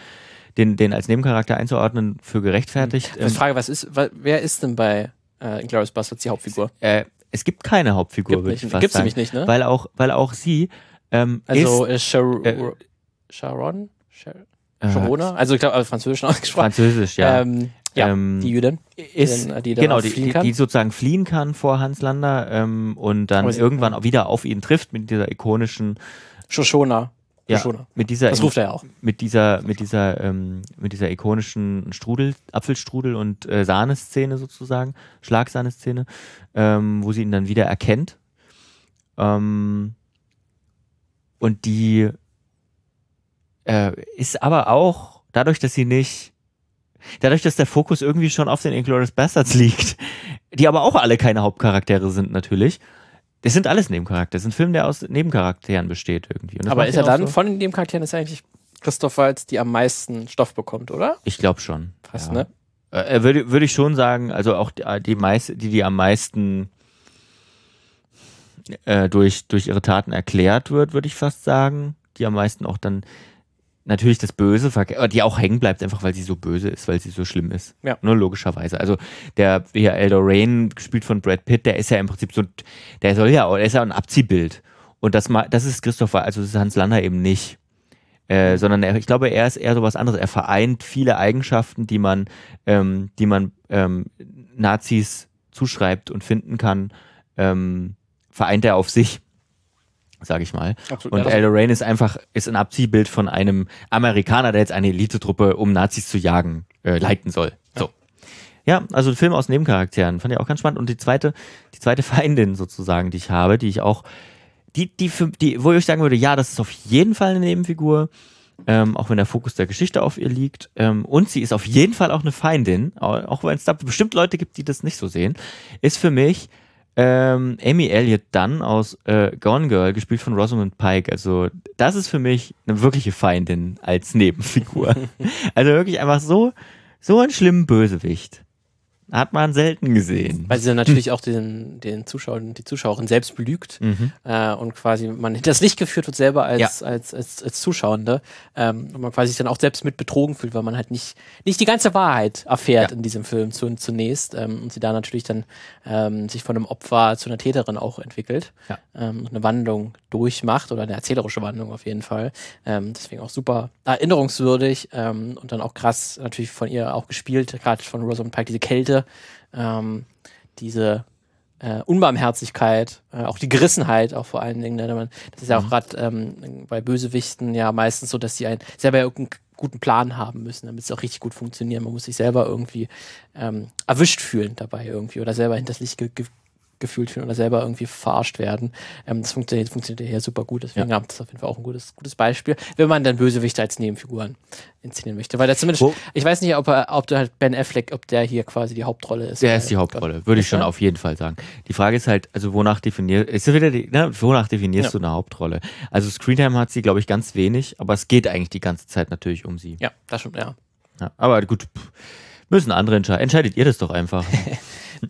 den, den als Nebencharakter einzuordnen, für gerechtfertigt. Mhm. Frage, was ist, wer ist denn bei äh, Inglourious Basterds die Hauptfigur? Äh, es gibt keine Hauptfigur, gibt würde ich fast Gibt's nämlich nicht, ne? Weil auch, weil auch sie ähm, also ist, Char äh, Sharon? Sharona? Also ich glaube, also französisch ausgesprochen. Französisch, ja. Ähm, ja, ähm, die Jüdin. Ist, die, die genau, die, die, die, sozusagen fliehen kann vor Hans Lander ähm, und dann irgendwann auch wieder auf ihn trifft mit dieser ikonischen Shoshona. Ja, mit dieser, das ruft er ja auch. Mit dieser, mit dieser, ähm, mit dieser ikonischen Strudel, Apfelstrudel und äh, Sahneszene sozusagen, Schlagsahne-Szene, ähm, wo sie ihn dann wieder erkennt. Ähm, und die äh, ist aber auch, dadurch, dass sie nicht dadurch, dass der Fokus irgendwie schon auf den Inglourious Bastards liegt, die aber auch alle keine Hauptcharaktere sind natürlich. Das sind alles Nebencharaktere. Das ist ein Film, der aus Nebencharakteren besteht irgendwie. aber ist er dann so von den Nebencharakteren ist eigentlich Christoph Waltz, die am meisten Stoff bekommt, oder? Ich glaube schon. Fast, ja. ne? Äh, würde, würde ich schon sagen, also auch die, die, meist, die, die am meisten äh, durch, durch ihre Taten erklärt wird, würde ich fast sagen. Die am meisten auch dann natürlich das Böse, die auch hängen bleibt, einfach weil sie so böse ist, weil sie so schlimm ist. Ja. Nur logischerweise. Also der hier Elder Rain, gespielt von Brad Pitt, der ist ja im Prinzip so, der soll ja, der ist ja ein Abziehbild. Und das, das ist Christopher, also das ist Hans Lander eben nicht. Äh, sondern er, ich glaube, er ist eher so was anderes. Er vereint viele Eigenschaften, die man, ähm, die man ähm, Nazis zuschreibt und finden kann, ähm, vereint er auf sich sage ich mal. Absolut, und ja, El Rain ist einfach ist ein Abziehbild von einem Amerikaner, der jetzt eine Elitetruppe, um Nazis zu jagen, äh, leiten soll. So. Ja, also ein Film aus Nebencharakteren fand ich auch ganz spannend. Und die zweite, die zweite Feindin sozusagen, die ich habe, die ich auch, die, die, die, wo ich sagen würde, ja, das ist auf jeden Fall eine Nebenfigur. Ähm, auch wenn der Fokus der Geschichte auf ihr liegt. Ähm, und sie ist auf jeden Fall auch eine Feindin, auch wenn es da bestimmt Leute gibt, die das nicht so sehen, ist für mich ähm, Amy Elliott Dunn aus äh, Gone Girl, gespielt von Rosamund Pike. Also, das ist für mich eine wirkliche Feindin als Nebenfigur. also wirklich einfach so, so ein schlimmen Bösewicht. Hat man selten gesehen. Weil sie dann natürlich auch den, den Zuschauer, die Zuschauerin selbst belügt mhm. äh, und quasi man das Licht geführt wird selber als, ja. als, als, als Zuschauende ähm, und man quasi sich dann auch selbst mit betrogen fühlt, weil man halt nicht, nicht die ganze Wahrheit erfährt ja. in diesem Film zu, zunächst ähm, und sie da natürlich dann ähm, sich von einem Opfer zu einer Täterin auch entwickelt ja. ähm, eine Wandlung durchmacht oder eine erzählerische Wandlung auf jeden Fall. Ähm, deswegen auch super erinnerungswürdig ähm, und dann auch krass natürlich von ihr auch gespielt, gerade von Rosamund Pike, diese Kälte ähm, diese äh, Unbarmherzigkeit, äh, auch die Gerissenheit, auch vor allen Dingen. Ne? Das ist ja auch mhm. gerade ähm, bei Bösewichten ja meistens so, dass sie einen selber irgendeinen guten Plan haben müssen, damit es auch richtig gut funktioniert. Man muss sich selber irgendwie ähm, erwischt fühlen dabei irgendwie oder selber hinters Licht ge gefühlt fühlen oder selber irgendwie verarscht werden. Ähm, das funktioniert, funktioniert hier super gut. Deswegen ja. das auf jeden Fall auch ein gutes, gutes Beispiel, wenn man dann Bösewichte als Nebenfiguren inszenieren möchte. Weil da zumindest, Wo? ich weiß nicht, ob, er, ob der halt Ben Affleck, ob der hier quasi die Hauptrolle ist. Der ist die Hauptrolle, würde ich schon auf jeden Fall sagen. Die Frage ist halt, also wonach definierst, ist wieder die, ne, wonach definierst ja. du eine Hauptrolle? Also Screentime hat sie, glaube ich, ganz wenig, aber es geht eigentlich die ganze Zeit natürlich um sie. Ja, das stimmt, ja. ja aber gut, müssen andere entscheiden. Entscheidet ihr das doch einfach.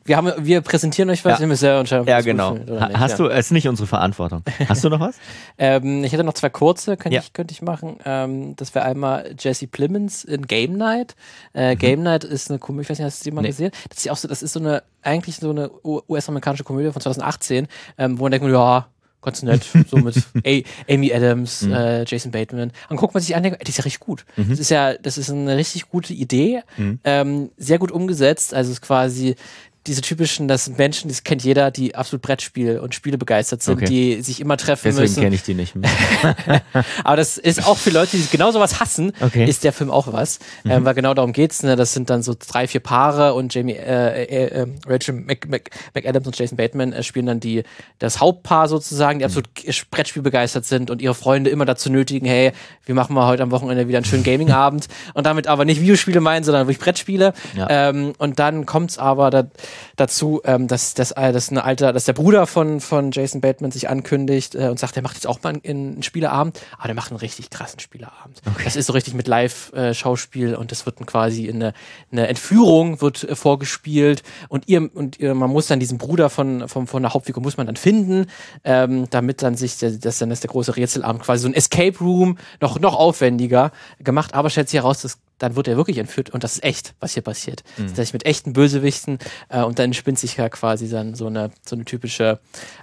wir, haben, wir präsentieren euch was, ja. ihr müsst selber entscheiden, Ja, genau. Nicht, Hast ja. du, es ist nicht unsere Verantwortung. Hast du noch was? ähm, ich hätte noch zwei kurze, könnte, ja. ich, könnte ich machen. Ähm, das wäre einmal Jesse Plemons in Game Night. Äh, mhm. Game Night ist eine Komödie, ich weiß nicht, hast du die mal nee. gesehen? Das ist, auch so, das ist so eine, eigentlich so eine US-amerikanische Komödie von 2018, ähm, wo man denkt, ja, ganz nett, so mit A Amy Adams, mhm. äh, Jason Bateman. Und guckt man sich an, denkt, die ist ja richtig gut. Mhm. Das ist ja, das ist eine richtig gute Idee, mhm. ähm, sehr gut umgesetzt. Also es ist quasi diese typischen, das sind Menschen, das kennt jeder, die absolut Brettspiel und Spiele begeistert sind, okay. die sich immer treffen Deswegen müssen. Deswegen kenne ich die nicht. Aber das ist auch für Leute, die genau sowas hassen, okay. ist der Film auch was. Mhm. Ähm, weil genau darum geht's. Ne? Das sind dann so drei, vier Paare und Jamie, äh, äh, äh, Rachel Mc, Mc, McAdams und Jason Bateman äh, spielen dann die, das Hauptpaar sozusagen, die absolut mhm. Brettspiel begeistert sind und ihre Freunde immer dazu nötigen, hey, wir machen mal heute am Wochenende wieder einen schönen Gaming-Abend und damit aber nicht Videospiele meinen, sondern wirklich Brettspiele. Ja. Ähm, und dann kommt's aber da, dazu, ähm, dass, dass, äh, dass, eine Alter, dass der Bruder von, von Jason Bateman sich ankündigt äh, und sagt, er macht jetzt auch mal einen, einen Spieleabend, aber der macht einen richtig krassen Spieleabend. Okay. Das ist so richtig mit Live-Schauspiel und das wird dann quasi in eine, eine Entführung wird äh, vorgespielt und ihr und ihr, man muss dann diesen Bruder von, von, von der Hauptfigur muss man dann finden, ähm, damit dann sich, der, das dann ist der große Rätselabend, quasi so ein Escape Room, noch, noch aufwendiger gemacht, aber stellt sich heraus, dass dann wird er wirklich entführt und das ist echt, was hier passiert. Mhm. Das heißt, mit echten Bösewichten äh, und dann spinnt sich ja quasi dann so eine, so eine typische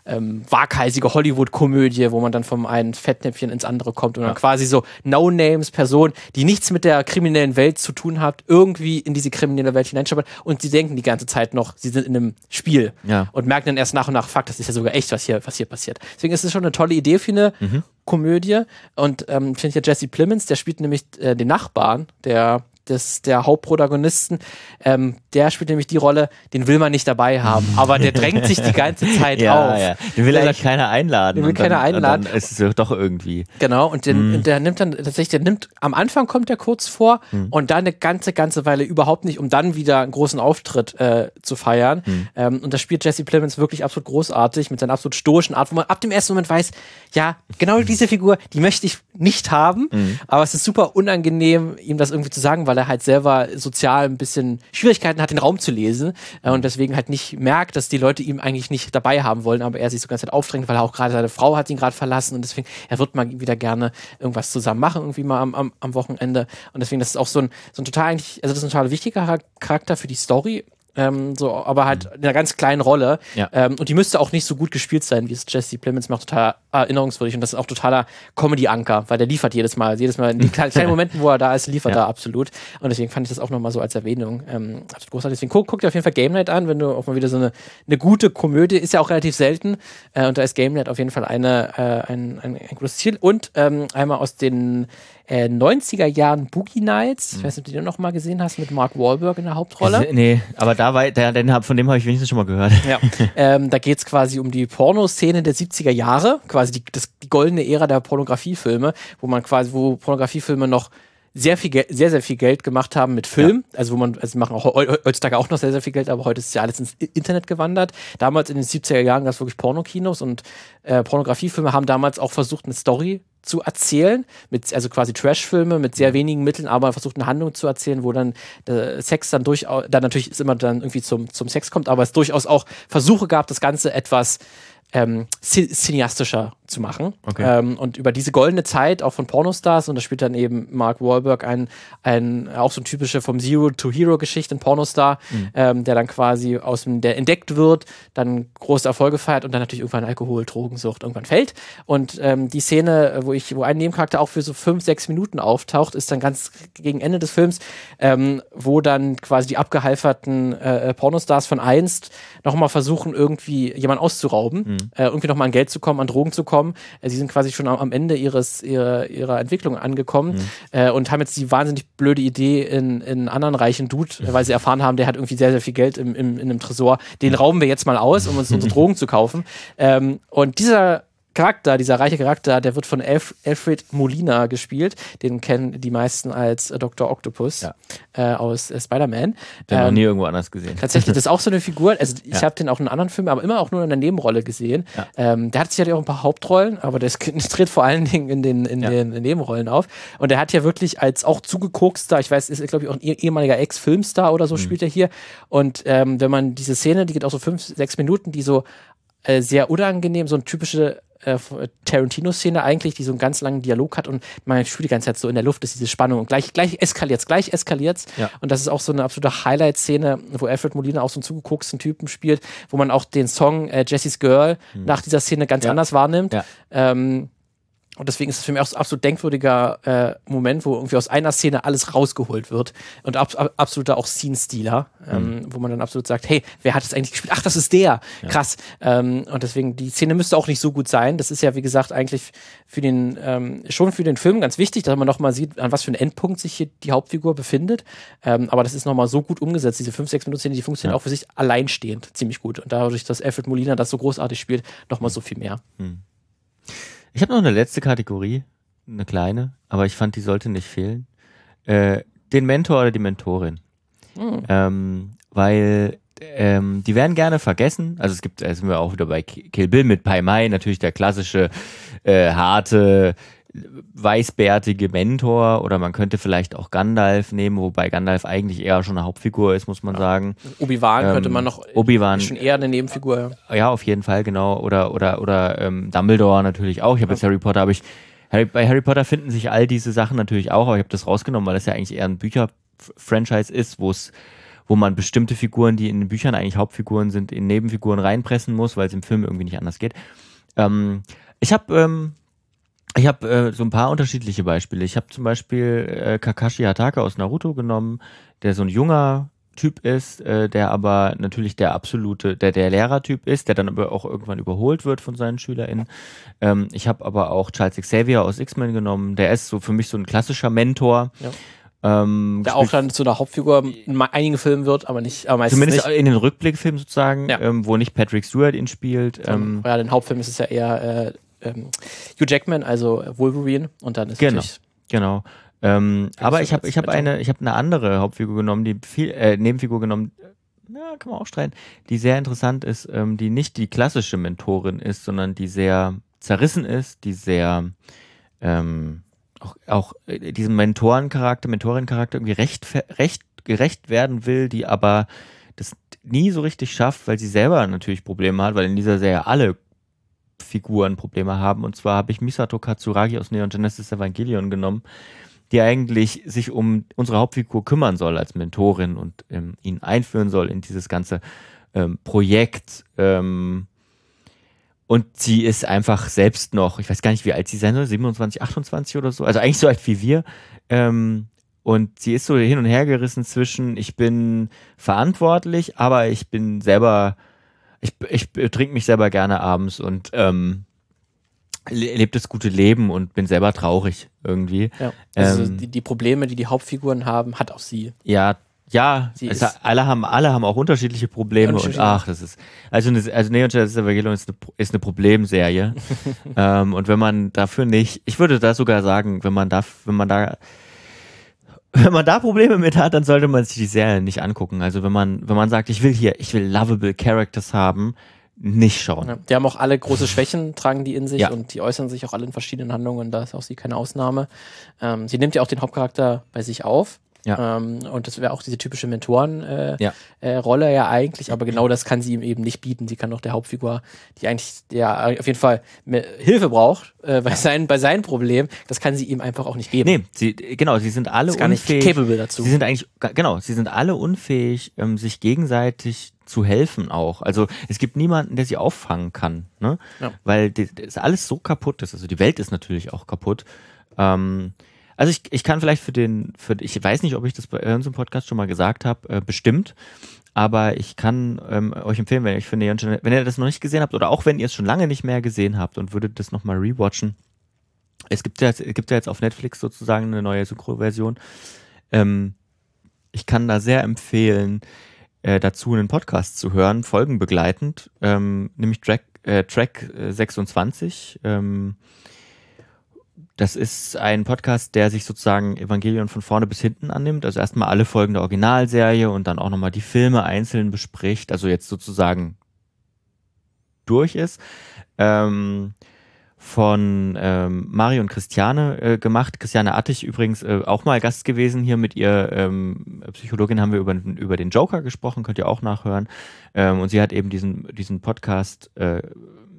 ähm, waghalsige Hollywood-Komödie, wo man dann vom einen Fettnäpfchen ins andere kommt und ja. dann quasi so No-Names-Personen, die nichts mit der kriminellen Welt zu tun hat, irgendwie in diese kriminelle Welt hineinschauen und sie denken die ganze Zeit noch, sie sind in einem Spiel ja. und merken dann erst nach und nach, fuck, das ist ja sogar echt, was hier, was hier passiert. Deswegen ist es schon eine tolle Idee für eine mhm. Komödie. Und ähm, finde ich ja Jesse Plemons, der spielt nämlich äh, den Nachbarn, der des, der Hauptprotagonisten, ähm, der spielt nämlich die Rolle, den will man nicht dabei haben, aber der drängt sich die ganze Zeit ja, auf. Ja. Den will eigentlich keiner einladen. Den will keiner dann, einladen. Dann ist es doch irgendwie. Genau, und den, mm. der nimmt dann tatsächlich, der nimmt, am Anfang kommt der kurz vor mm. und dann eine ganze, ganze Weile überhaupt nicht, um dann wieder einen großen Auftritt äh, zu feiern. Mm. Ähm, und da spielt Jesse Plemons wirklich absolut großartig mit seiner absolut stoischen Art, wo man ab dem ersten Moment weiß, ja, genau diese Figur, die möchte ich nicht haben, mhm. aber es ist super unangenehm, ihm das irgendwie zu sagen, weil er halt selber sozial ein bisschen Schwierigkeiten hat, den Raum zu lesen äh, und deswegen halt nicht merkt, dass die Leute ihm eigentlich nicht dabei haben wollen, aber er sich so ganz Zeit aufdrängt, weil er auch gerade seine Frau hat ihn gerade verlassen und deswegen, er wird mal wieder gerne irgendwas zusammen machen, irgendwie mal am, am, am Wochenende und deswegen, das ist auch so ein, so ein total eigentlich, also das ist ein total wichtiger Charakter für die Story ähm, so, aber halt mhm. in einer ganz kleinen Rolle. Ja. Ähm, und die müsste auch nicht so gut gespielt sein, wie es Jesse Plemons macht, total erinnerungswürdig. Und das ist auch totaler Comedy-Anker, weil der liefert jedes Mal. Jedes Mal in den kleinen Momenten, wo er da ist, liefert ja. er absolut. Und deswegen fand ich das auch nochmal so als Erwähnung ähm, absolut großartig. Deswegen guck, guck dir auf jeden Fall Game Night an, wenn du auch mal wieder so eine, eine gute Komödie, ist ja auch relativ selten. Äh, und da ist Game Night auf jeden Fall eine, äh, ein, ein, ein gutes Ziel. Und ähm, einmal aus den äh, 90er Jahren Boogie Nights. Ich weiß nicht, ob du den noch mal gesehen hast mit Mark Wahlberg in der Hauptrolle. Nee, aber da war, der, den, von dem habe ich wenigstens schon mal gehört. Ja, ähm, da geht es quasi um die Pornoszene der 70er Jahre, quasi die, das, die goldene Ära der Pornografiefilme, wo man quasi, wo Pornografiefilme noch sehr viel sehr, sehr viel Geld gemacht haben mit Film. Ja. Also wo man, also machen auch heutzutage auch noch sehr, sehr viel Geld, aber heute ist ja alles ins Internet gewandert. Damals in den 70er Jahren gab es wirklich Pornokinos und äh, Pornografiefilme haben damals auch versucht, eine Story zu erzählen, mit, also quasi Trash-Filme mit sehr wenigen Mitteln, aber versucht eine Handlung zu erzählen, wo dann der Sex dann durchaus, dann natürlich ist immer dann irgendwie zum, zum Sex kommt, aber es durchaus auch Versuche gab, das Ganze etwas ähm, cineastischer zu machen. Okay. Ähm, und über diese goldene Zeit auch von Pornostars, und da spielt dann eben Mark Wahlberg ein, ein auch so ein typische vom Zero to Hero Geschichte, ein Pornostar, mhm. ähm, der dann quasi aus dem, der entdeckt wird, dann große Erfolge feiert und dann natürlich irgendwann Alkohol, Drogensucht irgendwann fällt. Und ähm, die Szene, wo ich, wo ein Nebencharakter auch für so fünf, sechs Minuten auftaucht, ist dann ganz gegen Ende des Films, ähm, wo dann quasi die abgehalferten äh, Pornostars von einst nochmal versuchen, irgendwie jemanden auszurauben, mhm. Äh, irgendwie nochmal an Geld zu kommen, an Drogen zu kommen. Äh, sie sind quasi schon am, Ende ihres, ihrer, ihrer Entwicklung angekommen mhm. äh, und haben jetzt die wahnsinnig blöde Idee in, in anderen reichen Dude, mhm. weil sie erfahren haben, der hat irgendwie sehr, sehr viel Geld im, im, in einem Tresor. Den mhm. rauben wir jetzt mal aus, um uns unsere Drogen zu kaufen. Ähm, und dieser Charakter, dieser reiche Charakter, der wird von Alf Alfred Molina gespielt. Den kennen die meisten als äh, Dr. Octopus ja. äh, aus äh, Spider-Man. Den ähm, noch nie irgendwo anders gesehen. Tatsächlich, das ist auch so eine Figur. Also ich ja. habe den auch in anderen Filmen, aber immer auch nur in der Nebenrolle gesehen. Ja. Ähm, der hat sich ja auch ein paar Hauptrollen, aber der tritt vor allen Dingen in den, in den Nebenrollen auf. Und der hat ja wirklich als auch zugekokster, ich weiß, ist glaube ich auch ein ehemaliger Ex-Filmstar oder so, mhm. spielt er hier. Und ähm, wenn man diese Szene, die geht auch so fünf, sechs Minuten, die so äh, sehr unangenehm, so eine typische äh, Tarantino-Szene eigentlich, die so einen ganz langen Dialog hat und man spürt die ganze Zeit so in der Luft ist diese Spannung und gleich, gleich eskaliert's, gleich eskaliert's. Ja. Und das ist auch so eine absolute Highlight-Szene, wo Alfred Molina auch so einen zugekoksten Typen spielt, wo man auch den Song äh, Jessie's Girl mhm. nach dieser Szene ganz ja. anders wahrnimmt. Ja. Ähm, und deswegen ist es für mich auch ein absolut denkwürdiger äh, Moment, wo irgendwie aus einer Szene alles rausgeholt wird. Und ab, ab, absoluter auch Scene-Stealer, ähm, mhm. wo man dann absolut sagt, hey, wer hat es eigentlich gespielt? Ach, das ist der. Ja. Krass. Ähm, und deswegen, die Szene müsste auch nicht so gut sein. Das ist ja, wie gesagt, eigentlich für den, ähm, schon für den Film ganz wichtig, dass man nochmal sieht, an was für einem Endpunkt sich hier die Hauptfigur befindet. Ähm, aber das ist nochmal so gut umgesetzt. Diese 5, 6 Minuten Szene, die funktioniert ja. auch für sich alleinstehend ziemlich gut. Und dadurch, dass Alfred Molina das so großartig spielt, nochmal mhm. so viel mehr. Mhm. Ich habe noch eine letzte Kategorie, eine kleine, aber ich fand, die sollte nicht fehlen. Äh, den Mentor oder die Mentorin. Mhm. Ähm, weil ähm, die werden gerne vergessen. Also es gibt, da sind wir auch wieder bei Kill Bill mit Pai Mai, natürlich der klassische äh, harte weißbärtige Mentor oder man könnte vielleicht auch Gandalf nehmen, wobei Gandalf eigentlich eher schon eine Hauptfigur ist, muss man ja. sagen. Obi-Wan ähm, könnte man noch Obi-Wan schon eher eine Nebenfigur. Ja, auf jeden Fall, genau. Oder oder oder ähm, Dumbledore natürlich auch. Ich habe ja. jetzt Harry Potter, aber ich Harry, bei Harry Potter finden sich all diese Sachen natürlich auch, aber ich habe das rausgenommen, weil das ja eigentlich eher ein Bücher-Franchise ist, wo es wo man bestimmte Figuren, die in den Büchern eigentlich Hauptfiguren sind, in Nebenfiguren reinpressen muss, weil es im Film irgendwie nicht anders geht. Ähm, ich habe ähm, ich habe äh, so ein paar unterschiedliche Beispiele. Ich habe zum Beispiel äh, Kakashi Hatake aus Naruto genommen, der so ein junger Typ ist, äh, der aber natürlich der absolute, der der Lehrertyp ist, der dann aber auch irgendwann überholt wird von seinen SchülerInnen. Ähm, ich habe aber auch Charles Xavier aus X-Men genommen, der ist so für mich so ein klassischer Mentor. Ja. Ähm, der auch dann zu einer Hauptfigur in einigen Filmen wird, aber nicht, aber meistens Zumindest nicht. in den Rückblickfilmen sozusagen, ja. ähm, wo nicht Patrick Stewart ihn spielt. Ähm, ja, den Hauptfilm ist es ja eher äh, ähm, Hugh Jackman, also Wolverine, und dann ist genau, genau. Ähm, aber ich habe ich habe eine ich habe eine andere Hauptfigur genommen, die viel äh, Nebenfigur genommen. Ja, kann man auch streiten, die sehr interessant ist, ähm, die nicht die klassische Mentorin ist, sondern die sehr zerrissen ist, die sehr ähm, auch, auch äh, diesem Mentorencharakter, Mentorencharakter irgendwie recht, recht gerecht werden will, die aber das nie so richtig schafft, weil sie selber natürlich Probleme hat, weil in dieser Serie alle Figuren Probleme haben. Und zwar habe ich Misato Katsuragi aus Neon Genesis Evangelion genommen, die eigentlich sich um unsere Hauptfigur kümmern soll als Mentorin und ähm, ihn einführen soll in dieses ganze ähm, Projekt. Ähm, und sie ist einfach selbst noch, ich weiß gar nicht, wie alt sie sein soll, 27, 28 oder so, also eigentlich so alt wie wir. Ähm, und sie ist so hin und her gerissen zwischen, ich bin verantwortlich, aber ich bin selber ich, ich trinke mich selber gerne abends und ähm, lebe das gute Leben und bin selber traurig irgendwie. Ja. Also ähm, die, die, Probleme, die die Hauptfiguren haben, hat auch sie. Ja, ja, also alle haben alle haben auch unterschiedliche Probleme und ach, das ist also eine, also Neon Genesis Evangelion ist eine, ist eine Problemserie ähm, und wenn man dafür nicht, ich würde da sogar sagen, wenn man da, wenn man da wenn man da Probleme mit hat, dann sollte man sich die Serie nicht angucken. Also wenn man, wenn man sagt, ich will hier, ich will lovable Characters haben, nicht schauen. Ja, die haben auch alle große Schwächen, tragen die in sich ja. und die äußern sich auch alle in verschiedenen Handlungen. Da ist auch sie keine Ausnahme. Ähm, sie nimmt ja auch den Hauptcharakter bei sich auf. Ja. Ähm, und das wäre auch diese typische Mentorenrolle äh, ja. Äh, Rolle ja eigentlich, aber genau das kann sie ihm eben nicht bieten. Sie kann doch der Hauptfigur, die eigentlich ja auf jeden Fall Hilfe braucht äh, bei, seinen, bei seinen Problemen, das kann sie ihm einfach auch nicht geben. Nee, sie, genau, sie sind alle unfähig. Nicht capable dazu. Sie sind eigentlich, genau, sie sind alle unfähig, ähm, sich gegenseitig zu helfen auch. Also es gibt niemanden, der sie auffangen kann, ne? Ja. Weil das alles so kaputt ist. Also die Welt ist natürlich auch kaputt. Ähm, also ich, ich kann vielleicht für den, für, ich weiß nicht, ob ich das bei unserem Podcast schon mal gesagt habe, äh, bestimmt. Aber ich kann ähm, euch empfehlen, wenn, ich finde, wenn ihr das noch nicht gesehen habt oder auch wenn ihr es schon lange nicht mehr gesehen habt und würdet das nochmal rewatchen. Es gibt ja, es gibt ja jetzt auf Netflix sozusagen eine neue Synchro-Version. Ähm, ich kann da sehr empfehlen, äh, dazu einen Podcast zu hören, folgenbegleitend, ähm, nämlich Drag, äh, Track 26. Äh, ähm, das ist ein Podcast, der sich sozusagen Evangelion von vorne bis hinten annimmt. Also erstmal alle Folgen der Originalserie und dann auch nochmal die Filme einzeln bespricht. Also jetzt sozusagen durch ist. Ähm, von ähm, Mario und Christiane äh, gemacht. Christiane Attich übrigens äh, auch mal Gast gewesen hier mit ihr. Ähm, Psychologin haben wir über, über den Joker gesprochen, könnt ihr auch nachhören. Ähm, und sie hat eben diesen, diesen Podcast äh,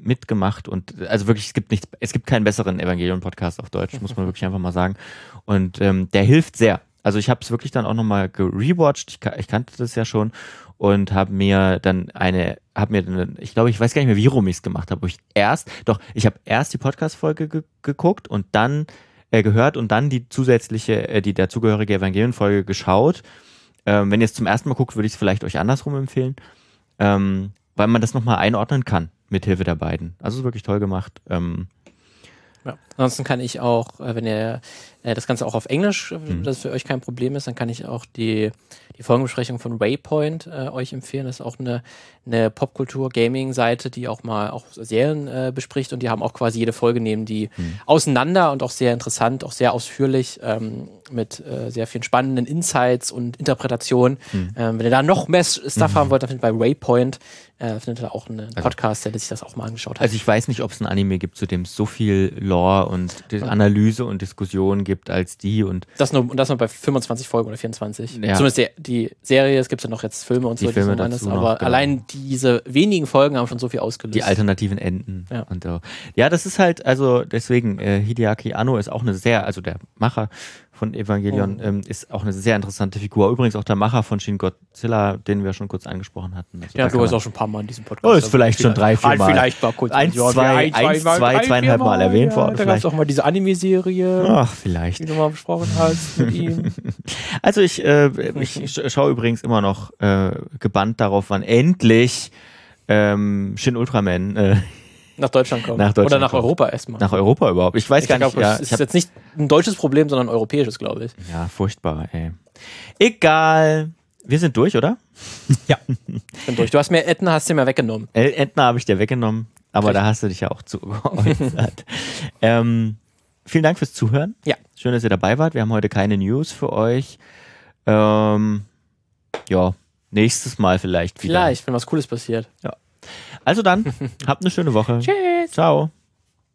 mitgemacht und also wirklich, es gibt nichts, es gibt keinen besseren Evangelion-Podcast auf Deutsch, muss man wirklich einfach mal sagen. Und ähm, der hilft sehr. Also ich habe es wirklich dann auch nochmal gerewatcht, ich, ich kannte das ja schon und habe mir dann eine, habe mir dann, ich glaube, ich weiß gar nicht mehr, wie rum ich es gemacht habe, wo ich erst, doch, ich habe erst die Podcast-Folge ge geguckt und dann äh, gehört und dann die zusätzliche, äh, die dazugehörige Evangelion-Folge geschaut. Ähm, wenn ihr es zum ersten Mal guckt, würde ich es vielleicht euch andersrum empfehlen, ähm, weil man das nochmal einordnen kann mit Hilfe der beiden. Also ist wirklich toll gemacht. Ähm, ja. Ansonsten kann ich auch, äh, wenn ihr das Ganze auch auf Englisch, äh, mhm. das für euch kein Problem ist, dann kann ich auch die, die Folgenbesprechung von Waypoint äh, euch empfehlen. Das ist auch eine, eine Popkultur-Gaming-Seite, die auch mal auch Serien äh, bespricht und die haben auch quasi jede Folge nehmen die mhm. auseinander und auch sehr interessant, auch sehr ausführlich ähm, mit äh, sehr vielen spannenden Insights und Interpretationen. Mhm. Ähm, wenn ihr da noch mehr Stuff haben wollt, dann findet bei Waypoint äh, findet ihr auch einen also Podcast, der sich das auch mal angeschaut hat. Also ich weiß nicht, ob es ein Anime gibt, zu dem es so viel Lore und Analyse und Diskussion gibt als die und das nur das nur bei 25 Folgen oder 24. Ja. Zumindest die, die Serie, es gibt ja noch jetzt Filme und die so, Filme die so aber genau. allein diese wenigen Folgen haben schon so viel ausgelöst. Die alternativen Enden ja. und so. Ja, das ist halt also deswegen äh, Hideaki Anno ist auch eine sehr also der Macher von Evangelion, oh. ähm, ist auch eine sehr interessante Figur. Übrigens auch der Macher von Shin Godzilla, den wir schon kurz angesprochen hatten. Also ja, du hast auch schon ein paar Mal in diesem Podcast. Oh, ist also vielleicht schon drei, vier Mal. Vielleicht mal kurz. Eins, zwei, eins, zwei, zweieinhalb Mal erwähnt worden. Da gab es auch mal diese Anime-Serie. Ach, vielleicht. Die du mal besprochen hast mit ihm. Also ich, äh, ich schaue übrigens immer noch äh, gebannt darauf, wann endlich ähm, Shin Ultraman äh, nach Deutschland kommen. Nach Deutschland Oder nach kommt. Europa erstmal. Nach Europa überhaupt. Ich weiß ich gar glaub, nicht. Ja, es ist jetzt nicht ein deutsches Problem, sondern ein europäisches, glaube ich. Ja, furchtbar, ey. Egal. Wir sind durch, oder? Ja. bin durch. Du hast mir Etna hast dir mir weggenommen. Etna habe ich dir weggenommen, aber Richtig. da hast du dich ja auch zu geäußert. ähm, vielen Dank fürs Zuhören. Ja. Schön, dass ihr dabei wart. Wir haben heute keine News für euch. Ähm, ja, nächstes Mal vielleicht wieder. Vielleicht, wenn was Cooles passiert. Ja. Also dann, habt eine schöne Woche. Tschüss. Ciao.